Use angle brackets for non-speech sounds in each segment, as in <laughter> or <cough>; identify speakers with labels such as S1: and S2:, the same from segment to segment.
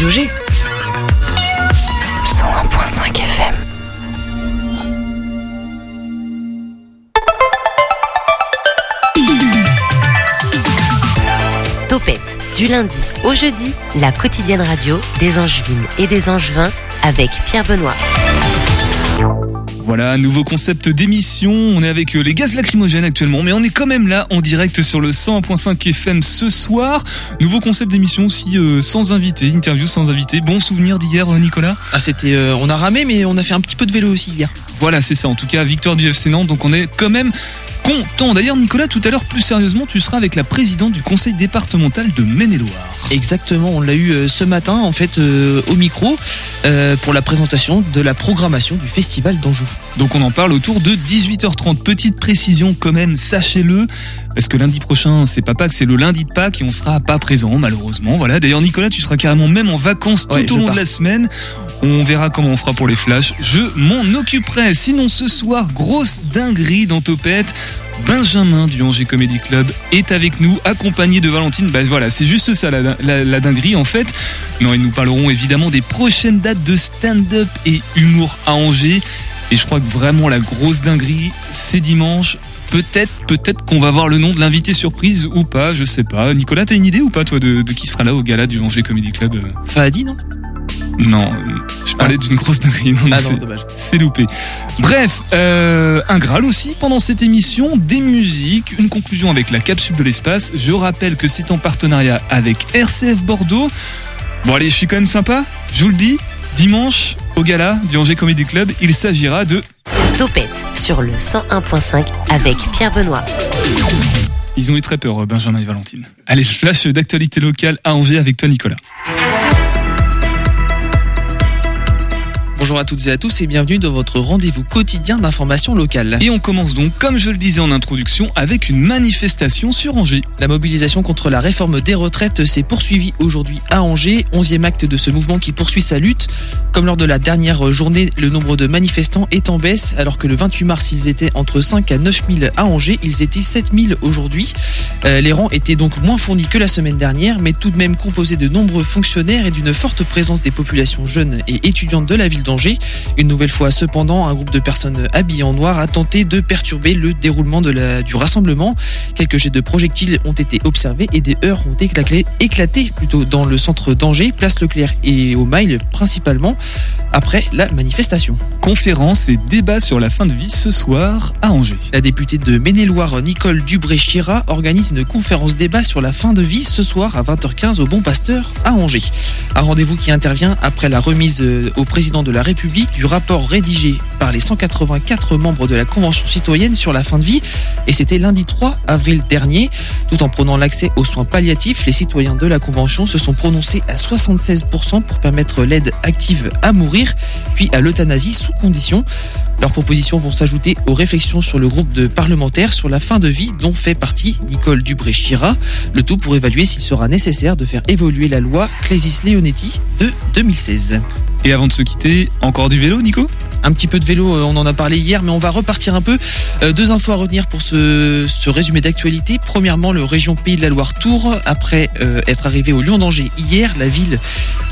S1: Radio G. 101.5 FM.
S2: Topette, du lundi au jeudi, la quotidienne radio des Angevines et des Angevins avec Pierre Benoît.
S3: Voilà, nouveau concept d'émission. On est avec euh, les gaz lacrymogènes actuellement, mais on est quand même là en direct sur le 100.5 FM ce soir. Nouveau concept d'émission aussi euh, sans invité, interview sans invité. Bon souvenir d'hier, euh, Nicolas?
S4: Ah, c'était, euh, on a ramé, mais on a fait un petit peu de vélo aussi hier.
S3: Voilà, c'est ça. En tout cas, victoire du FC Nantes. Donc on est quand même content. D'ailleurs, Nicolas, tout à l'heure, plus sérieusement, tu seras avec la présidente du conseil départemental de Maine-et-Loire.
S4: Exactement, on l'a eu euh, ce matin en fait euh, au micro euh, pour la présentation de la programmation du festival d'Anjou.
S3: Donc on en parle autour de 18h30. Petite précision quand même, sachez-le, parce que lundi prochain, c'est pas Pâques, c'est le lundi de Pâques et on sera pas présent malheureusement. Voilà. D'ailleurs, Nicolas, tu seras carrément même en vacances tout
S4: Ouais,
S3: au long
S4: pars.
S3: de la semaine. On verra comment on fera pour les flashs. Je m'en occuperai. Sinon, ce soir, grosse dinguerie dans Topette. Benjamin du Angers Comedy Club est avec nous, accompagné de Valentine. Bah voilà, c'est juste ça la, la- la dinguerie en fait. Non, ils nous parleront évidemment des prochaines dates de stand-up et humour à Angers. Et je crois que vraiment la grosse dinguerie, c'est dimanche. Peut-être, peut-être qu'on va voir le nom de l'invité surprise ou pas, je sais pas. Nicolas, t'as une idée ou pas toi de, de qui sera là au gala du Angers Comedy Club euh
S4: Fahadi, non?
S3: Non, euh, parlais d'une grosse dinguerie. Non, mais
S4: Ah non, dommage.
S3: c'est loupé. Bref, euh, un Graal aussi pendant cette émission, des musiques, une conclusion avec la capsule de l'espace. Je rappelle que c'est en partenariat avec RCF Bordeaux. Bon allez, je suis quand même sympa, je vous le dis. Dimanche, au gala du Angers Comedy Club, il s'agira de...
S2: Topette sur le 101.5 avec Pierre Benoît.
S3: Ils ont eu très peur, Benjamin et Valentine. Allez, le flash d'actualité locale à Angers avec toi Nicolas.
S4: Bonjour à toutes et à tous et bienvenue dans votre rendez-vous quotidien d'information locale.
S3: Et on commence donc, comme je le disais en introduction, avec une manifestation sur Angers.
S4: La mobilisation contre la réforme des retraites s'est poursuivie aujourd'hui à Angers, 11e acte de ce mouvement qui poursuit sa lutte. Comme lors de la dernière journée, le nombre de manifestants est en baisse, alors que le 28 mars, ils étaient entre 5 à 9 000 à Angers, ils étaient 7 000 aujourd'hui. Euh, les rangs étaient donc moins fournis que la semaine dernière, mais tout de même composés de nombreux fonctionnaires et d'une forte présence des populations jeunes et étudiantes de la ville Une nouvelle fois, cependant, un groupe de personnes habillées en noir a tenté de perturber le déroulement du rassemblement. Quelques jets de projectiles ont été observés et des heurts ont éclaté, éclaté plutôt dans le centre d'Angers, place Leclerc et au Mail principalement, après la manifestation.
S3: Conférence et débat sur la fin de vie ce soir à Angers.
S4: La députée de Maine-et-Loire, Nicole Dubré-Chira, organise une conférence débat sur la fin de vie ce soir à 20h15 au Bon Pasteur à Angers. Un rendez-vous qui intervient après la remise euh, au président de la République du rapport rédigé par les 184 membres de la Convention citoyenne sur la fin de vie. Et c'était lundi 3 avril dernier. Tout en prenant l'accès aux soins palliatifs, les citoyens de la Convention se sont prononcés à 76% pour permettre l'aide active à mourir, puis à l'euthanasie sous condition. Leurs propositions vont s'ajouter aux réflexions sur le groupe de parlementaires sur la fin de vie dont fait partie Nicole Dubré-Chira. Le tout pour évaluer s'il sera nécessaire de faire évoluer la loi Clésis-Leonetti de 2016.
S3: Et avant de se quitter, encore du vélo, Nico?
S4: Un petit peu de vélo, euh, on en a parlé hier, mais on va repartir un peu. Euh, deux infos à retenir pour ce, ce résumé d'actualité. Premièrement, le région Pays de la Loire Tour, après euh, être arrivé au Lyon d'Angers hier, la ville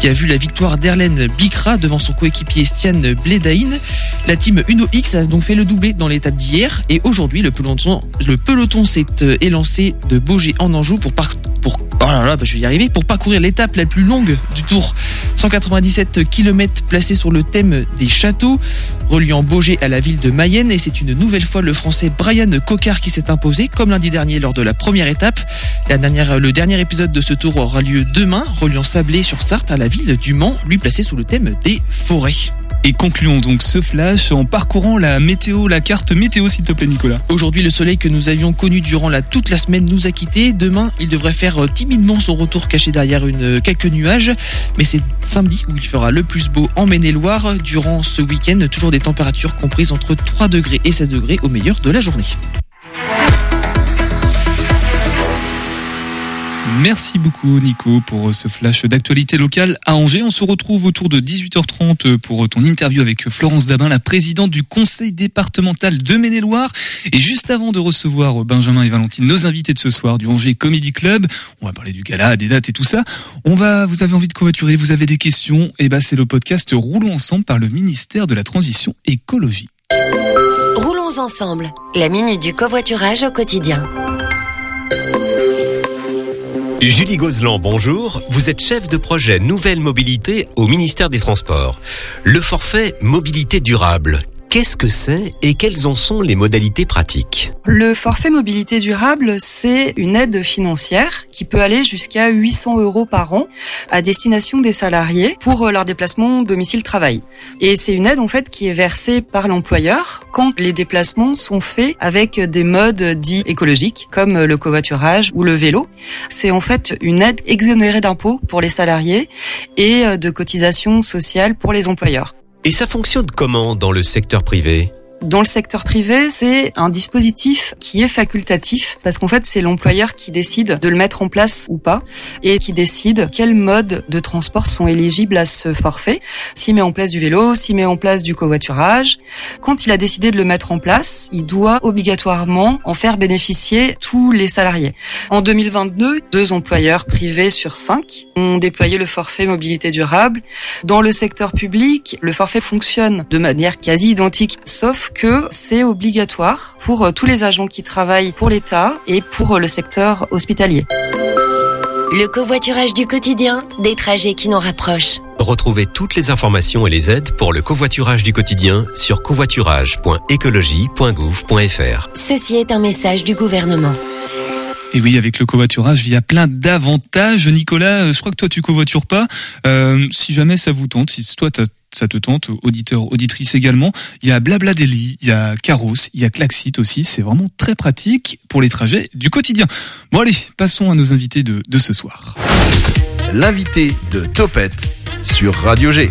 S4: qui a vu la victoire d'Erlen Bicra devant son coéquipier Stian Bledain. La team Uno X a donc fait le doublé dans l'étape d'hier et aujourd'hui le peloton, le peloton s'est élancé de Beaugé en Anjou pour par- pour oh là là, bah, je vais y arriver pour parcourir l'étape la plus longue du Tour. 197 km placés sur le thème des châteaux, reliant Beaugé à la ville de Mayenne et c'est une nouvelle fois le français Brian Cocard qui s'est imposé comme lundi dernier lors de la première étape. La dernière, le dernier épisode de ce tour aura lieu demain, reliant Sablé sur Sarthe à la ville du Mans, lui placé sous le thème des forêts.
S3: Et concluons donc ce flash en parcourant la météo, la carte météo s'il te plaît Nicolas.
S4: Aujourd'hui, le soleil que nous avions connu durant la, toute la semaine nous a quittés. Demain, il devrait faire euh, timidement son retour caché derrière une, euh, quelques nuages. Mais c'est samedi où il fera le plus beau en Maine-et-Loire. Durant ce week-end, toujours des températures comprises entre 3 degrés et 16 degrés au meilleur de la journée.
S3: Merci beaucoup Nico pour ce flash d'actualité locale à Angers. On se retrouve autour de 18h30 pour ton interview avec Florence Dabin, la présidente du conseil départemental de Maine-et-Loire. Et juste avant de recevoir Benjamin et Valentine, nos invités de ce soir du Angers Comedy Club, on va parler du gala, des dates et tout ça. On va, vous avez envie de covoiturer, vous avez des questions, et eh ben c'est le podcast Roulons ensemble par le ministère de la Transition écologie.
S2: Roulons ensemble, la minute du covoiturage au quotidien.
S1: Julie Gozlan, bonjour. Vous êtes chef de projet Nouvelle Mobilité au ministère des Transports. Le forfait Mobilité durable, Qu'est-ce que c'est et quelles en sont les modalités pratiques?
S5: Le forfait mobilité durable, c'est une aide financière qui peut aller jusqu'à 800 euros par an à destination des salariés pour euh, leur déplacement domicile-travail. Et c'est une aide en fait qui est versée par l'employeur quand les déplacements sont faits avec des modes dits écologiques comme le covoiturage ou le vélo. C'est en fait une aide exonérée d'impôts pour les salariés et euh, de cotisations sociales pour les employeurs.
S1: Et ça fonctionne comment dans le secteur privé?
S5: Dans le secteur privé, c'est un dispositif qui est facultatif parce qu'en fait, c'est l'employeur qui décide de le mettre en place ou pas et qui décide quels modes de transport sont éligibles à ce forfait. S'il met en place du vélo, s'il met en place du covoiturage. Quand il a décidé de le mettre en place, il doit obligatoirement en faire bénéficier tous les salariés. En 2022, deux employeurs privés sur cinq ont déployé le forfait mobilité durable. Dans le secteur public, le forfait fonctionne de manière quasi identique, sauf que c'est obligatoire pour euh, tous les agents qui travaillent pour l'État et pour euh, le secteur hospitalier.
S2: Le covoiturage du quotidien, des trajets qui nous rapprochent.
S1: Retrouvez toutes les informations et les aides pour le covoiturage du quotidien sur covoiturage.écologie.gouv.fr.
S2: Ceci est un message du gouvernement.
S3: Et oui, avec le covoiturage, il y a plein d'avantages. Nicolas, euh, je crois que toi tu covoitures pas. si jamais ça vous tente, si toi ça te tente, auditeur, auditrice également. Il y a Blabladelli, il y a Caros, il y a Klaxit aussi. C'est vraiment très pratique pour les trajets du quotidien. Bon allez, passons à nos invités de, de ce soir.
S6: L'invité de Topette sur Radio G.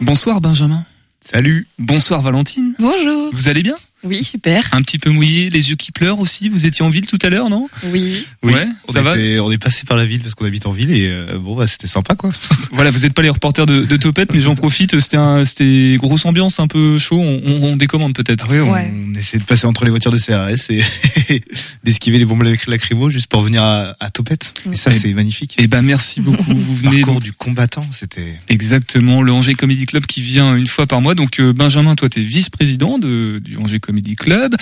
S3: Bonsoir Benjamin.
S6: Salut.
S3: Bonsoir Valentine.
S7: Bonjour.
S3: Vous allez bien?
S7: Oui, super.
S3: Un petit peu mouillé, les yeux qui pleurent aussi. Vous étiez en ville tout à l'heure, non?
S7: Oui.
S3: Ouais,
S6: on
S3: ça va?
S6: On est passé par la ville parce qu'on habite en ville et euh, bon, bah, c'était sympa quoi. <laughs>
S3: voilà, vous n'êtes pas les reporters de, de Topette, mais j'en profite. C'était un, c'était grosse ambiance, un peu chaud. On, on, décommande peut-être.
S6: Oui, on, essaie de passer entre les voitures de CRS et <laughs> d'esquiver les bombes lacrymo juste pour venir à, à Topette. Et ça, c'est magnifique.
S3: Et eh ben, merci beaucoup. Vous venez
S6: Parcours du combattant, c'était
S3: exactement le Angers Comedy Club qui vient une fois par mois. Donc euh, Benjamin, toi, t'es vice-président de, du Angers Comedy Club.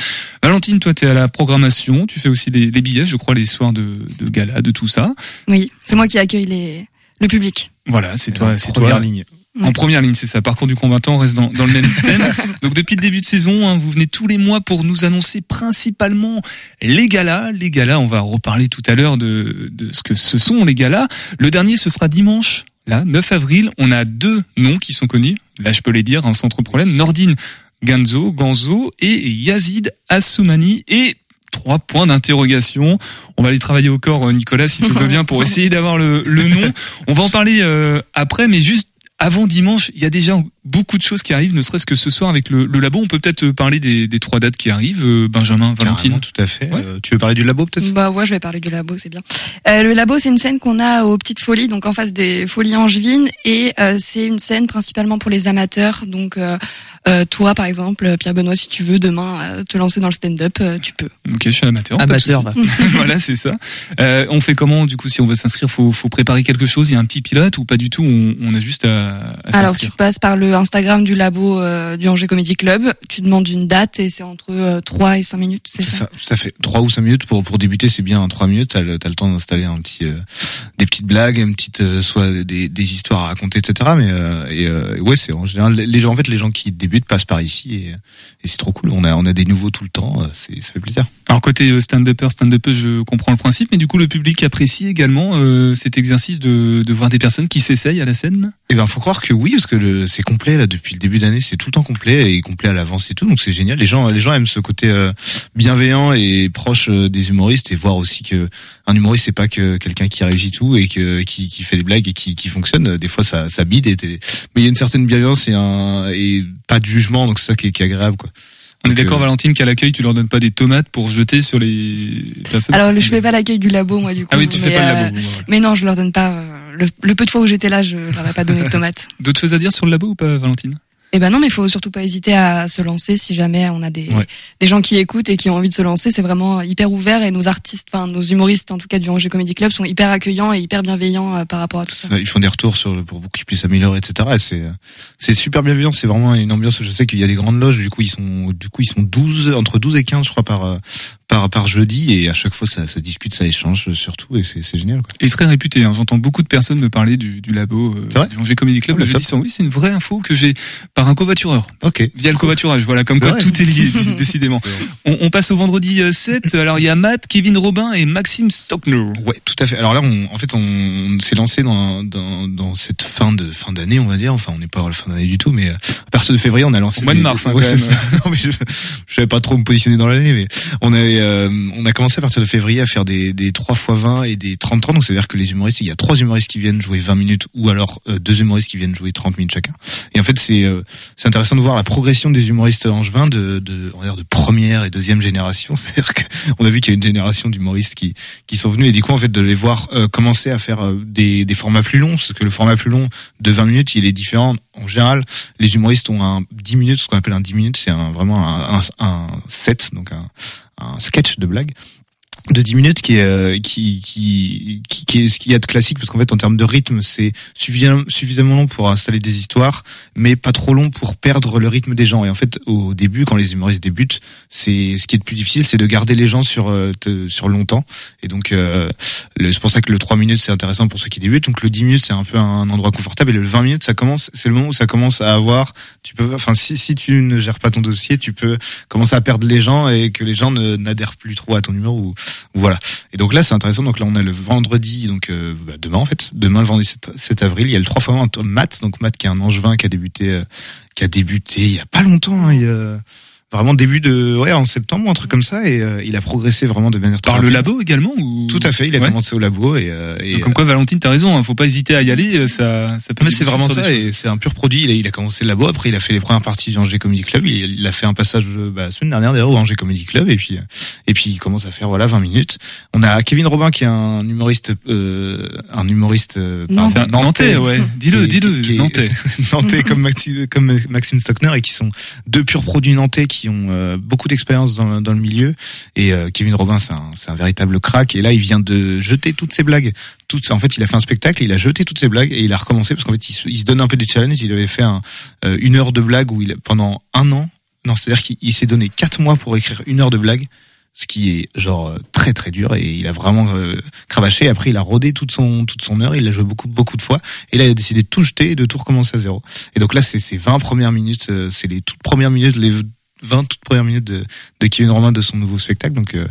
S3: Valentine, toi, tu es à la programmation, tu fais aussi les, billets, je crois, les soirs de, de gala, de tout ça.
S7: Oui, c'est moi qui accueille les, le public.
S3: Voilà, c'est toi, c'est toi.
S6: ligne.
S3: En première ligne, c'est ça. Parcours du combattant, on reste dans, dans le même thème. <laughs> Donc depuis le début de saison, hein, vous venez tous les mois pour nous annoncer principalement les galas. Les galas, on va reparler tout à l'heure de, de ce que ce sont les galas. Le dernier, ce sera dimanche. Là, 9 avril, on a deux noms qui sont connus. Là, je peux les dire, un centre problème. Nordine Ganzo, Ganzo et Yazid Assoumani et trois points d'interrogation. On va aller travailler au corps, Nicolas, si tu veux bien, pour <laughs> essayer d'avoir le, le, nom. On va en parler euh, après, mais juste avant dimanche, il y a déjà beaucoup de choses qui arrivent, ne serait-ce que ce soir avec le, le labo. On peut peut-être parler des, des, trois dates qui arrivent, euh, Benjamin, Valentine.
S6: tout à fait. Euh, tu veux parler du labo peut-être?
S7: Bah ouais, je vais parler du labo, c'est bien. Euh, le labo, c'est une scène qu'on a aux Petites Folies, donc en face des Folies Angevines, et euh, c'est une scène principalement pour les amateurs. Donc toi, par exemple, Pierre Benoît, si tu veux demain te lancer dans le stand-up, tu peux.
S3: Ok, je suis amateur.
S4: Amateur. <laughs>
S3: voilà, c'est ça. on fait comment du coup si on veut s'inscrire? Faut, faut préparer quelque chose? Il y a un petit pilote ou pas du tout? On, on a juste à
S7: alors tu passes par le Instagram du labo euh, du Angers Comedy Club, tu demandes une date et c'est entre 3 euh, et 5 minutes, c'est ça,
S6: ça Tout à fait. 3 ou 5 minutes pour pour débuter, c'est bien 3 minutes, t'as le, as le temps d'installer un petit euh, des petites blagues, une petite soit des, des histoires à raconter etc. mais et ouais, c'est en général les gens en fait les gens qui débutent passent par ici et, et c'est trop cool. On a on a des nouveaux tout le temps, c'est ça fait plaisir.
S3: Alors côté stand-upper, stand-upper, je comprends le principe, mais du coup le public apprécie également cet exercice de de voir des personnes qui s'essayent à la scène?
S6: Eh ben faut croire que oui parce que c'est complet là depuis le début d'année, c'est tout le temps complet et complet à l'avance et tout, donc c'est génial. Les gens, les gens aiment ce côté euh, bienveillant et proche euh, des humoristes et voir aussi que un humoriste c'est pas que quelqu'un qui réussit tout et que qui, qui fait des blagues et qui, qui fonctionne. Des fois ça, ça bide, et mais il y a une certaine bienveillance et un et pas de jugement, donc c'est ça qui est, qui est agréable quoi.
S3: On est d'accord,
S6: euh,
S3: Valentine, qu'à l'accueil, tu leur donnes pas des tomates pour jeter sur les personnes.
S7: Alors je fais pas l'accueil du labo moi du coup.
S3: Ah oui, tu fais
S7: mais,
S3: pas le
S7: euh,
S3: labo.
S7: Mais non, je leur donne pas. euh, Le, le peu de fois où j'étais là, je leur ai pas donné de <laughs> tomates.
S3: D'autres choses à dire sur le labo ou pas, Valentine?
S7: Eh ben non, mais il faut surtout pas hésiter à se lancer si jamais on a des
S6: Ouais.
S7: des gens qui écoutent et qui ont envie de se lancer. C'est vraiment hyper ouvert et nos artistes, enfin nos humoristes en tout cas du Angers Comedy Club sont hyper accueillants et hyper bienveillants euh, par rapport à tout ça.
S6: Ils font des retours sur le, pour qu'ils puissent améliorer, etc. Et c'est c'est super bienveillant. C'est vraiment une ambiance. Je sais qu'il y a des grandes loges. Du coup, ils sont du coup ils sont 12 entre 12 et 15 je crois par euh, par par jeudi et à chaque fois ça, ça discute, ça échange surtout et c'est génial. Quoi.
S3: Et très réputé. Hein. J'entends beaucoup de personnes me parler du, du labo euh, du Angers Comedy Club
S6: Ah,
S3: le
S6: bah,
S3: jeudi
S6: top.
S3: soir. Oui, c'est une vraie info que j'ai par un covoitureur
S6: Ok.
S3: via le covoiturage. Voilà, comme quoi
S6: vrai.
S3: tout est lié, <laughs> <laughs> décidément. On, on passe au vendredi euh, 7. Alors il y a Matt, Kevin Robin et Maxime Stockner.
S6: Ouais, tout à fait. Alors là, on, en fait, on, on s'est lancé dans, dans, dans cette fin de fin d'année, on va dire. Enfin, on n'est pas à la fin d'année du tout, mais euh, à partir de février, on a lancé.
S3: Au mois de mars, hein,
S6: Ouais,
S3: quand même. <laughs>
S6: Non, mais je, je savais pas trop me positionner dans l'année, mais on avait, euh, on a commencé à partir de février à faire des, des 3 x 20 et des 30 30. Donc, c'est-à-dire que les humoristes, il y a trois humoristes qui viennent jouer 20 minutes ou alors euh, deux humoristes qui viennent jouer 30 minutes chacun. Et en fait, c'est, euh, c'est intéressant de voir la progression des humoristes angevins de, de, on va dire de première et deuxième génération. <laughs> C'est-à-dire qu'on a vu qu'il y a une génération d'humoristes qui, qui sont venus et du coup en fait de les voir euh, commencer à faire euh, des, des formats plus longs parce que le format plus long de 20 minutes il est différent en général les humoristes ont un 10 minutes ce qu'on appelle un 10 minutes c'est un, vraiment un, un, un set donc un, un sketch de blague de 10 minutes qui est euh, qui qui qui, qui est ce qu'il y a de classique parce qu'en fait en termes de rythme c'est suffisamment suffisamment long pour installer des histoires mais pas trop long pour perdre le rythme des gens. Et en fait au début quand les humoristes débutent c'est ce qui est le plus difficile c'est de garder les gens sur euh, sur longtemps. Et donc euh, c'est pour ça que le 3 minutes c'est intéressant pour ceux qui débutent. Donc le 10 minutes c'est un peu un endroit confortable. Et le 20 minutes ça commence c'est le moment où ça commence à avoir tu peux enfin si si tu ne gères pas ton dossier tu peux commencer à perdre les gens et que les gens n'adhèrent plus trop à ton numéro ou voilà. Et donc là, c'est intéressant. Donc là, on a le vendredi, donc euh, bah, demain en fait, demain le vendredi 7, 7 avril, il y a le 3 fois 1 Matt, donc Matt qui est un angevin qui a débuté, euh, qui a débuté il y a pas longtemps. hein, il y a vraiment début de, ouais, en septembre, un truc comme ça, et euh, il a progressé vraiment de manière très
S3: Par le
S6: rapide.
S3: labo également ou?
S6: Tout à fait. Il a
S3: Ouais.
S6: commencé au labo et, euh, et
S3: Donc, comme quoi, Valentine, t'as raison. Hein, faut pas hésiter à y aller. euh, Ça, ça peut.
S6: mais c'est vraiment ça, et c'est un pur produit. Il a, il a commencé le labo, après il a fait les premières parties du Angers Comedy Club. Il, il a fait un passage euh, bah, la semaine dernière d'ailleurs au Angers Comedy Club, et puis euh, et puis il commence à faire voilà 20 minutes. On a Kevin Robin qui est un humoriste, euh, un humoriste euh,
S7: Non.
S3: C'est un Nantais, ouais. Dis-le, dis-le, Nantais. <laughs>
S6: Nantais comme Maxime, comme Maxime Stockner et qui sont deux purs produits nantais qui ont euh, beaucoup d'expérience dans, dans le milieu. Et euh, Kevin Robin, c'est un, un véritable crack. Et là, il vient de jeter toutes ses blagues. Toutes, en fait, il a fait un spectacle, il a jeté toutes ses blagues et il a recommencé parce qu'en fait, il se, il se donne un peu des challenges. Il avait fait un, euh, une heure de blague où il pendant un an. Non, c'est-à-dire qu'il il s'est donné quatre mois pour écrire une heure de blague ce qui est genre très très dur et il a vraiment euh, cravaché après il a rodé toute son toute son heure il l'a joué beaucoup beaucoup de fois et là il a décidé de tout jeter et de tout recommencer à zéro et donc là c'est ces 20 premières minutes c'est les toutes premières minutes 20 toutes premières minutes de, de Kevin Romain de son nouveau spectacle. Donc euh,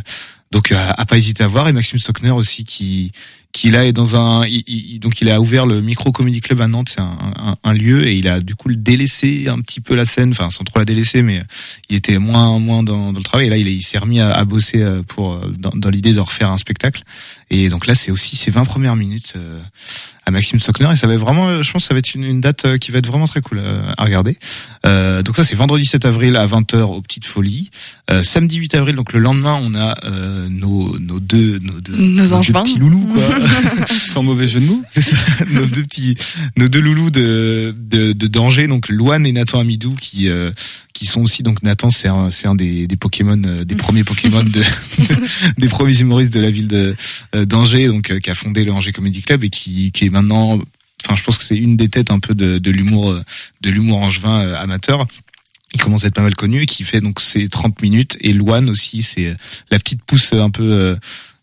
S6: donc à, à pas hésiter à voir. Et Maxime Stockner aussi qui qui là est dans un il- il- donc il a ouvert le Micro Comedy Club à Nantes c'est un, un, un lieu et il a du coup délaissé un petit peu la scène enfin sans trop la délaisser mais il était moins moins dans, dans le travail et là il, il s'est remis à, à bosser euh, pour euh, dans, dans l'idée de refaire un spectacle. Et donc là c'est aussi ces 20 premières minutes euh, à Maxime Stockner et ça va être vraiment je pense que ça va être une, une date qui va être vraiment très cool à regarder. Euh, donc ça c'est vendredi 7 avril à 20h aux Petites Folies. Euh, samedi 8 avril donc le lendemain on a euh, nos nos deux nos deux,
S7: Nos
S6: deux petits loulous quoi <laughs> <laughs>
S3: Sans mauvais jeu de mots.
S6: c'est ça, <laughs> nos deux petits, nos deux loulous de, de, de danger, donc Luan et Nathan Amidou, qui, euh, qui sont aussi, donc Nathan, c'est un, c'est un des, des Pokémon, euh, des premiers Pokémon de, <laughs> des premiers humoristes de la ville de euh, d'Angers, donc, euh, qui a fondé le Angers Comedy Club et qui, qui est maintenant, enfin, je pense que c'est une des têtes un peu de, de l'humour, euh, de l'humour angevin amateur. Il commence à être pas mal connu et qui fait donc ses 30 minutes et Luan aussi, c'est la petite pousse un peu,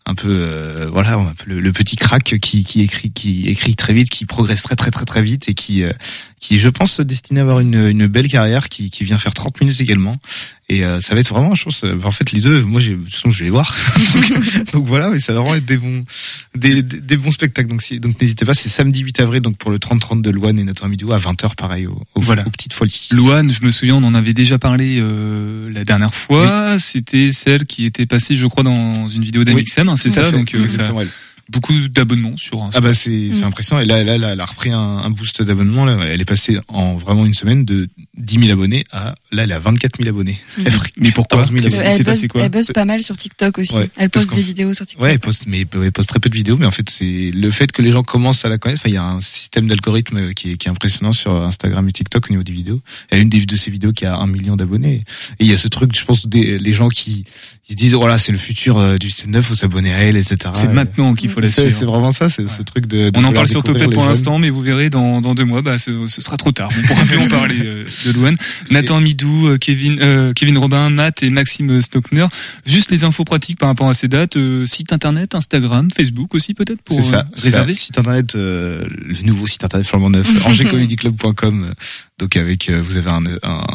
S6: un peu euh, voilà le, petit crack qui, qui écrit qui écrit très vite qui progresse très très très très vite et qui euh, qui je pense destiné à avoir une, une belle carrière qui, qui vient faire 30 minutes également et euh, ça va être vraiment je pense euh, en fait les deux moi j'ai de toute façon je vais les voir <laughs> donc, donc voilà mais ça va vraiment être des bons des, des, des bons spectacles donc si, donc n'hésitez pas c'est samedi 8 avril donc pour le 30 30 de Loane et Nathan Amidou à 20h pareil au, au
S3: Voilà.
S6: aux petites folies
S3: Louane, je me souviens, on en avait déjà parlé euh, la dernière fois. C'était celle qui était passée, je crois, dans une vidéo d'Amixem, hein, c'est ça.
S6: fait,
S3: Donc euh, ça. Beaucoup d'abonnements sur Insta.
S6: Ah bah c'est c'est
S7: Mm.
S6: impressionnant. Et là, là, là, elle a repris un, un boost d'abonnement. Là, elle est passée en vraiment une semaine de 10 000 abonnés à là, elle a 24 000 abonnés.
S7: Mm.
S6: Elle pris
S3: Mais pourquoi
S6: 14 000
S3: Qu'est-ce qui
S6: abonnés.
S3: s'est
S7: elle, buzz,
S3: passé quoi
S7: elle buzz pas mal sur TikTok aussi.
S6: Ouais,
S7: elle poste des vidéos sur TikTok.
S6: Ouais, elle poste, mais elle poste très peu de vidéos, mais en fait, c'est le fait que les gens commencent à la connaître. Enfin, il y a un système d'algorithme qui est, qui est impressionnant sur Instagram et TikTok au niveau des vidéos. Y a une des- de ces vidéos qui a un million d'abonnés. Et il y a ce truc, je pense, des les gens qui ils se disent, voilà, c'est le futur euh, du stand-up, faut s'abonner à elle, etc.
S3: C'est maintenant qu'il faut la
S6: C'est
S3: suivre.
S6: c'est vraiment ça, c'est ce truc de. de
S3: On en parle sur Topette pour l'instant, mais vous verrez dans, dans deux mois, bah, ce, ce sera trop tard. On pourra plus en parler euh, de Louane. <laughs> Nathan Midou, euh, Kevin, euh, Kevin Robin, Matt et Maxime Stockner. Juste les infos pratiques par rapport à ces dates. euh, site internet, Instagram, Facebook aussi peut-être pour
S6: C'est ça.
S3: euh, réserver.
S6: Site internet, euh, le nouveau site internet flambant neuf, <laughs> angers-comédie-club.com. euh, Donc avec, euh, vous avez un, un-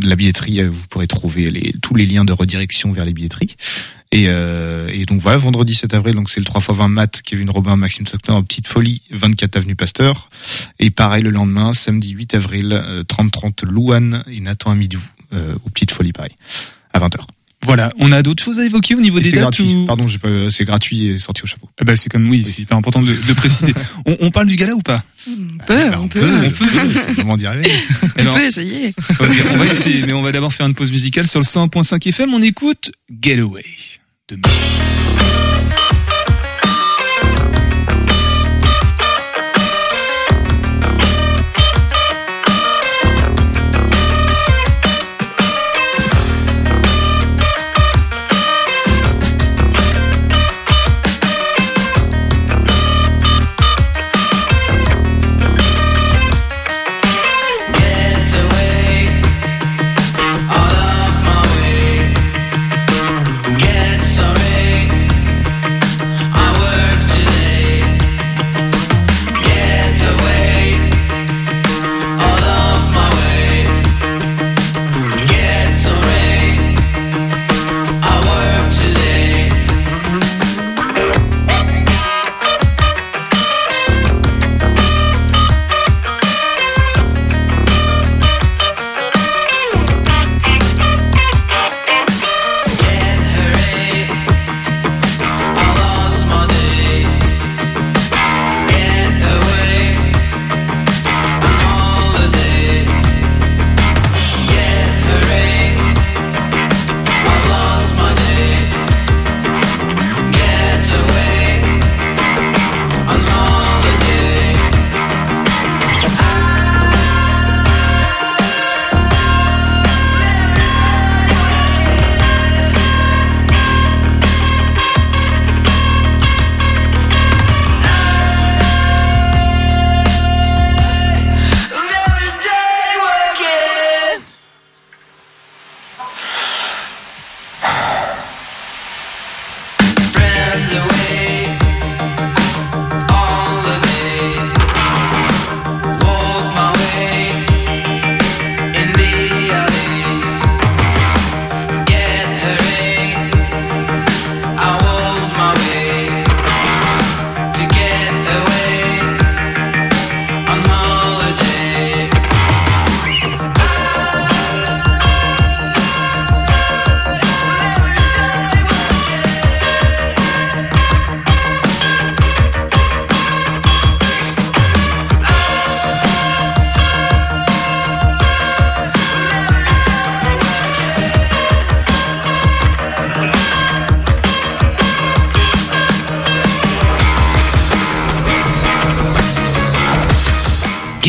S6: la billetterie, vous pourrez trouver les, tous les liens de redirection vers les billetteries. Et, euh, et donc voilà, vendredi 7 avril, donc c'est le 3 x 20 Matt, Kevin Robin, Maxime Sockner, Petite Folie, 24 avenue Pasteur. Et pareil le lendemain, samedi 8 avril, euh, 30-30 Louane et Nathan Amidou, euh, aux Petites Folies pareil, à 20h.
S3: Voilà. On a d'autres choses à évoquer au niveau
S6: Et
S3: des
S6: c'est
S3: dates
S6: gratuit,
S3: ou...
S6: pardon, pas, c'est gratuit et sorti au chapeau.
S3: Ah bah c'est comme oui, c'est hyper important de, de préciser. <laughs> on, on parle du gala ou pas?
S7: On peut,
S6: Bah,
S7: on peut.
S6: on peut, c'est le moment d'y arriver.
S3: Alors,
S7: peux essayer.
S3: on va- on va essayer, mais on va d'abord faire une pause musicale sur le 101.5 FM. On écoute Getaway de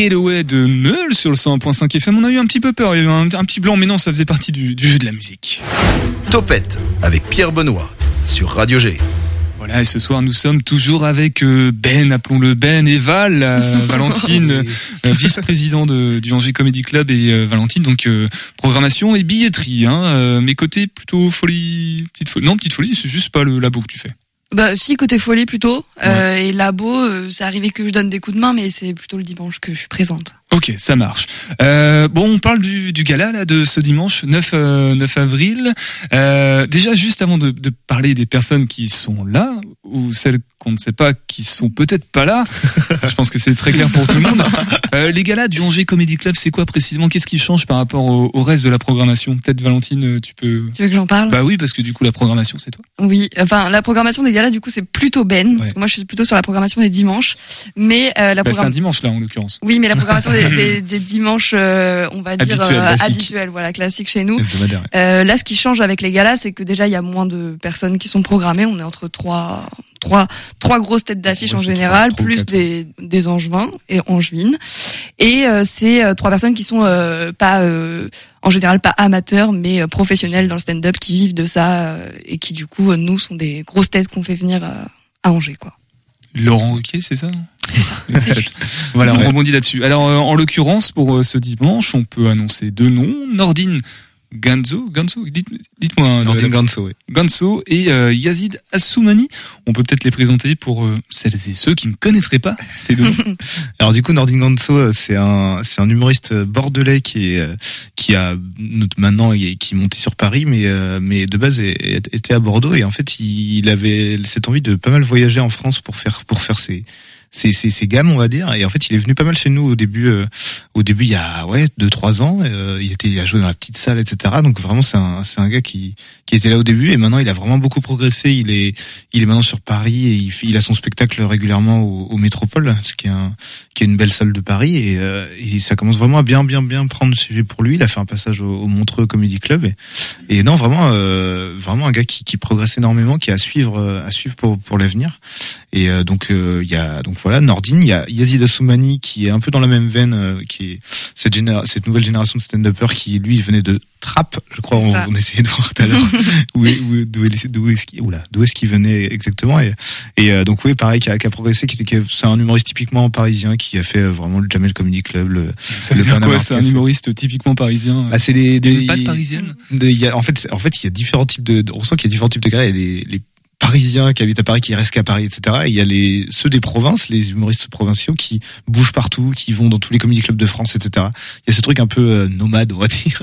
S3: Getaway de Meul sur le 100.5 FM. On a eu un petit peu peur, il y a eu un, un petit blanc, mais non, ça faisait partie du, du jeu de la musique.
S8: Topette avec Pierre Benoît sur Radio G.
S3: Voilà, et ce soir nous sommes toujours avec euh, Ben, appelons-le Ben et Val, euh, <laughs> Valentine, euh, vice-président de- du Angers Comedy Club et euh, Valentine, donc euh, programmation et billetterie. Hein, euh, mes côtés plutôt folie, petite folie. Non, petite folie, c'est juste pas le labo que tu fais.
S7: Bah si côté folie plutôt. Euh, et labo, euh, c'est arrivé que je donne des coups de main, mais c'est plutôt le dimanche que je suis présente.
S3: Ok, ça marche. Euh, bon, on parle du, du gala là de ce dimanche 9 euh, 9 avril. Euh, déjà, juste avant de, de parler des personnes qui sont là ou celles qu'on ne sait pas qui sont peut-être pas là, <laughs> je pense que c'est très clair pour tout le monde. Euh, les galas du Angers Comedy Club, c'est quoi précisément? Qu'est-ce qui change par rapport au, au reste de la programmation? Peut-être Valentine, tu peux.
S7: Tu veux que j'en parle?
S3: Bah oui, parce que du coup la programmation c'est toi.
S7: Oui, enfin la programmation des galas du coup c'est plutôt Ben parce que moi je suis plutôt sur la programmation des dimanches, mais euh, la
S3: Bah, c'est un dimanche là en l'occurrence.
S7: oui, mais la programmation <laughs> des, des, des dimanches, euh, on va dire euh, habituelle, voilà, classique chez nous. Euh, là, ce qui change avec les galas, c'est que déjà il y a moins de personnes qui sont programmées. On est entre trois, trois, trois grosses têtes d'affiche en général, plus des, des angevins et angevines. Et euh, c'est euh, trois personnes qui sont euh, pas, euh, en général, pas amateurs, mais euh, professionnels dans le stand-up, qui vivent de ça euh, et qui du coup, euh, nous, sont des grosses têtes qu'on fait venir euh, à Angers, quoi.
S3: Laurent Ruquier, c'est ça <laughs>
S7: C'est ça.
S3: Voilà, on
S6: Ouais.
S3: rebondit là-dessus. Alors, euh, en l'occurrence, pour euh, ce dimanche, on peut annoncer deux noms Nordine Ganzo, Ganzo, dites, dites-moi. hein,
S6: Nordin
S3: le-
S6: Ganso, oui.
S3: Ganso et euh, Yazid Assoumani. On peut peut-être les présenter pour euh, celles et ceux qui ne connaîtraient pas ces deux noms. <laughs>
S6: Alors du coup, Nordin Ganso, euh, c'est un, c'est un humoriste euh, bordelais qui est, euh, qui a maintenant qui est monté sur Paris, mais euh, mais de base était à Bordeaux et en fait il, il avait cette envie de pas mal voyager en France pour faire pour faire ses ses, ses, ses gammes on va dire. Et en fait il est venu pas mal chez nous au début euh, au début il y a ouais deux trois ans. Euh, il était il a joué dans la petite salle etc donc vraiment c'est un c'est un gars qui qui était là au début. Et maintenant il a vraiment beaucoup progressé. Il est il est maintenant sur Paris et il, il a son spectacle régulièrement au, au Métropole ce qui est un qui est une belle salle de Paris. Et, euh, et ça commence vraiment à bien bien bien prendre le sujet pour lui. Il a fait un passage au, Montreux Comedy Club. Et, non vraiment euh, vraiment un gars qui, qui progresse énormément qui est à suivre euh, à suivre pour pour l'avenir. Et euh, donc il y a donc voilà Nordine, il y a Yazid Assoumani qui est un peu dans la même veine, euh, qui est cette, généra- cette nouvelle génération de stand-uppers qui lui venait de Trap, je crois, on, on essayait de voir tout à l'heure <laughs> où, où- d'où est- d'où est-ce qu'il oula, d'où est-ce qu'il venait exactement et, et euh, donc oui pareil qui a, qui a progressé, qui, était- qui a- c'est un humoriste typiquement parisien qui a fait euh, vraiment le Jamel Comedy Club. Le,
S3: Ça veut
S6: Le
S3: dire quoi C'est un humoriste typiquement parisien.
S6: bah, c'est des, des
S3: Des pattes parisiennes
S6: de- a, en fait, en fait, il y a différents types de, on sent qu'il y a différents types de a les, les Parisiens qui habitent à Paris, qui restent qu'à Paris, etc. Et il y a les, ceux des provinces, les humoristes provinciaux qui bougent partout, qui vont dans tous les comédie clubs de France, etc. Il y a ce truc un peu euh, nomade, on va <laughs> dire,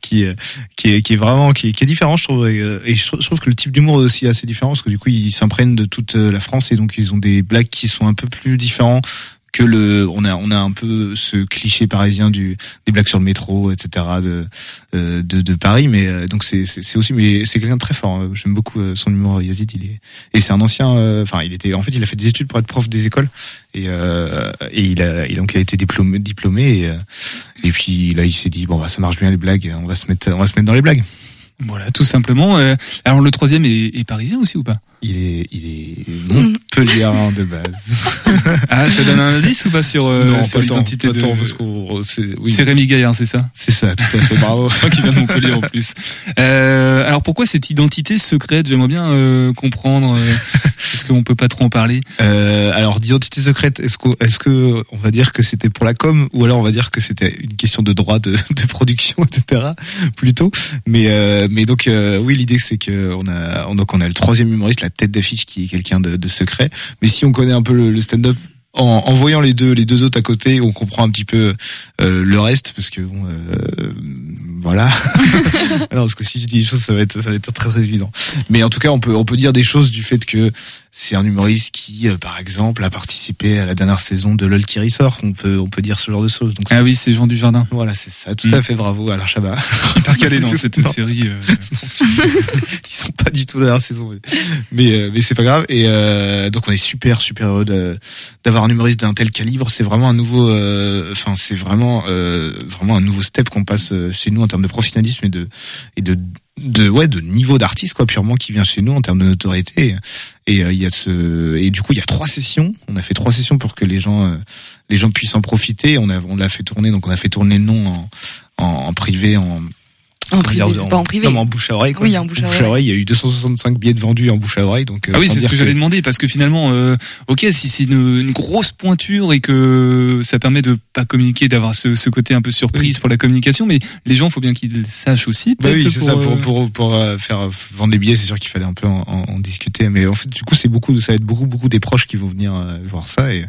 S6: qui, est- qui est, qui est vraiment, qui est, différent, je trouve. Et, euh, je, trouve- que le type d'humour est aussi assez différent, parce que du coup, ils s'imprègnent de toute euh, la France et donc ils ont des blagues qui sont un peu plus différents que le on a on a un peu ce cliché parisien du des blagues sur le métro etc de euh, de, de Paris mais euh, donc c'est c'est aussi mais c'est quelqu'un de très fort hein. j'aime beaucoup euh, son humour Yazid il est et c'est un ancien enfin il était en fait il a fait des études pour être prof des écoles et euh, et il a et donc il a été diplômé diplômé et et puis là il s'est dit bon bah ça marche bien les blagues on va se mettre on va se mettre dans les blagues
S3: Voilà, tout simplement. Alors le troisième est, est parisien aussi ou pas?
S6: Il est il est Montpelliérain de base <laughs>
S3: Ah, ça donne un indice ou pas sur, euh,
S6: non
S3: sur l'identité de...
S6: tant, parce qu'on c'est oui
S3: C'est Rémi Gaillard, c'est ça?
S6: C'est ça tout à fait bravo <laughs>
S3: qui vient de Montpellier en plus. Euh, alors pourquoi cette identité secrète? J'aimerais bien euh, comprendre. Euh, Est-ce qu'on peut pas trop en parler?
S6: Euh, alors d'identité secrète, est-ce qu'on est-ce que on va dire que c'était pour la com ou alors on va dire que c'était une question de droit de, <laughs> de production, etc. Plutôt. Mais euh, mais donc euh, oui l'idée c'est que on a on- donc on a le troisième humoriste, la tête d'affiche qui est quelqu'un de, de secret. Mais si on connaît un peu le, le stand-up. En, en voyant les deux les deux autres à côté, on comprend un petit peu euh, le reste parce que bon, euh, voilà. <laughs> non, parce que si je dis des choses, ça va être ça va être très, très évident. Mais en tout cas, on peut on peut dire des choses du fait que c'est un humoriste qui, euh, par exemple, a participé à la dernière saison de LOL qui ressort. On peut, on peut dire ce genre de choses. Donc,
S3: Ah oui, c'est Jean Dujardin.
S6: voilà, c'est ça. Tout
S3: Mm.
S6: à fait, bravo, Alain Chabat. <laughs>
S3: Hyper calé dans cette
S6: non,
S3: série. euh, <laughs>
S6: Ils sont pas du tout dans la dernière saison. Mais, mais, euh, mais c'est pas grave. Et euh, donc, on est super, super heureux de- d'avoir un humoriste d'un tel calibre. C'est vraiment un nouveau, euh, enfin, c'est vraiment, euh, vraiment un nouveau step qu'on passe chez nous en termes de professionnalisme et de, et de, de ouais de niveau d'artiste quoi purement qui vient chez nous en termes de notoriété. Et euh, il y a ce et du coup il y a trois sessions. On a fait trois sessions pour que les gens euh, les gens puissent en profiter. On a on l'a fait tourner donc on a fait tourner le nom en en, en privé en
S7: En privé, c'est pas en privé.
S6: non, mais en bouche à oreille quoi.
S7: Oui, en bouche à oreille.
S6: il y a eu 265 billets de vendus en bouche à oreille donc euh,
S3: Ah oui, c'est ce
S6: dire
S3: que j'allais demander parce que finalement, euh, ok, si c'est une, une grosse pointure et que ça permet de pas communiquer, d'avoir ce, ce côté un peu surprise pour la communication, mais les gens, faut bien qu'ils sachent aussi.
S6: Bah oui,
S3: peut-être,
S6: c'est ça. Pour,
S3: euh,
S6: pour, pour euh, faire vendre des billets, c'est sûr qu'il fallait un peu en, en- en discuter. Mais en fait, du coup, c'est beaucoup, ça va être beaucoup, beaucoup des proches qui vont venir euh, voir ça. Et,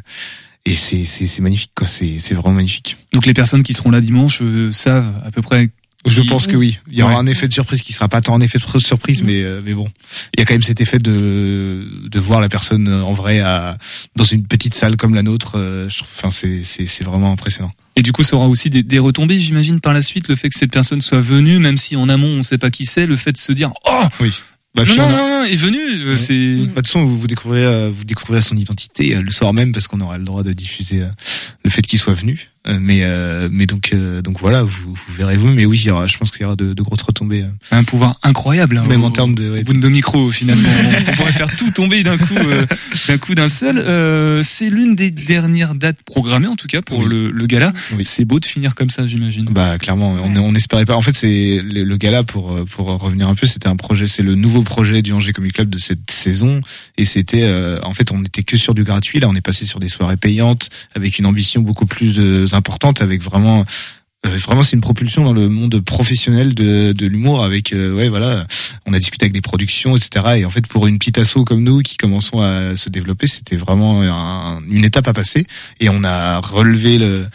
S6: et c'est c'est c'est magnifique quoi. C'est c'est vraiment magnifique.
S3: Donc les personnes qui seront là dimanche euh, savent à peu près.
S6: Je pense que oui. Il y aura
S3: Ouais.
S6: un effet de surprise qui sera pas tant un effet de surprise, mais euh, mais bon, il y a quand même cet effet de de voir la personne euh, en vrai à dans une petite salle comme la nôtre. euh, Enfin, c'est c'est c'est vraiment impressionnant.
S3: Et du coup, ça aura aussi des, des retombées, j'imagine, par la suite, le fait que cette personne soit venue, même si en amont on sait pas qui c'est, le fait de se dire oh
S6: Oui. Bah,
S3: non non
S6: a-
S3: non, est venu,
S6: Ouais.
S3: c'est
S6: Bah, de toute façon, vous, vous découvrirez, vous découvrirez son identité le soir même parce qu'on aura le droit de diffuser le fait qu'il soit venu. Euh, mais euh, mais donc euh, donc voilà, vous, vous verrez vous. Mais oui, il y aura, je pense qu'il y aura de, de grosses retombées, euh,
S3: un pouvoir incroyable. hein,
S6: même
S3: au-
S6: en termes de. ouais,
S3: au bout de nos micros finalement. on pourrait faire tout tomber d'un coup, euh, d'un coup d'un seul. Euh, c'est l'une des dernières dates programmées en tout cas pour
S6: Oui.
S3: le, le gala.
S6: Oui.
S3: C'est beau de finir comme ça, j'imagine.
S6: Bah clairement, on on n'espérait pas. En fait, c'est le, le gala pour pour revenir un peu. C'était un projet, c'est le nouveau projet du Angers Comic Club de cette saison. Et c'était, euh, en fait, on n'était que sur du gratuit. Là, on est passé sur des soirées payantes avec une ambition beaucoup plus importante, avec vraiment. euh, vraiment, c'est une propulsion dans le monde professionnel de, de l'humour. Avec, euh, ouais, voilà, on a discuté avec des productions, etc. Et en fait, pour une petite asso comme nous qui commençons à se développer, c'était vraiment un- une étape à passer. Et on a relevé le,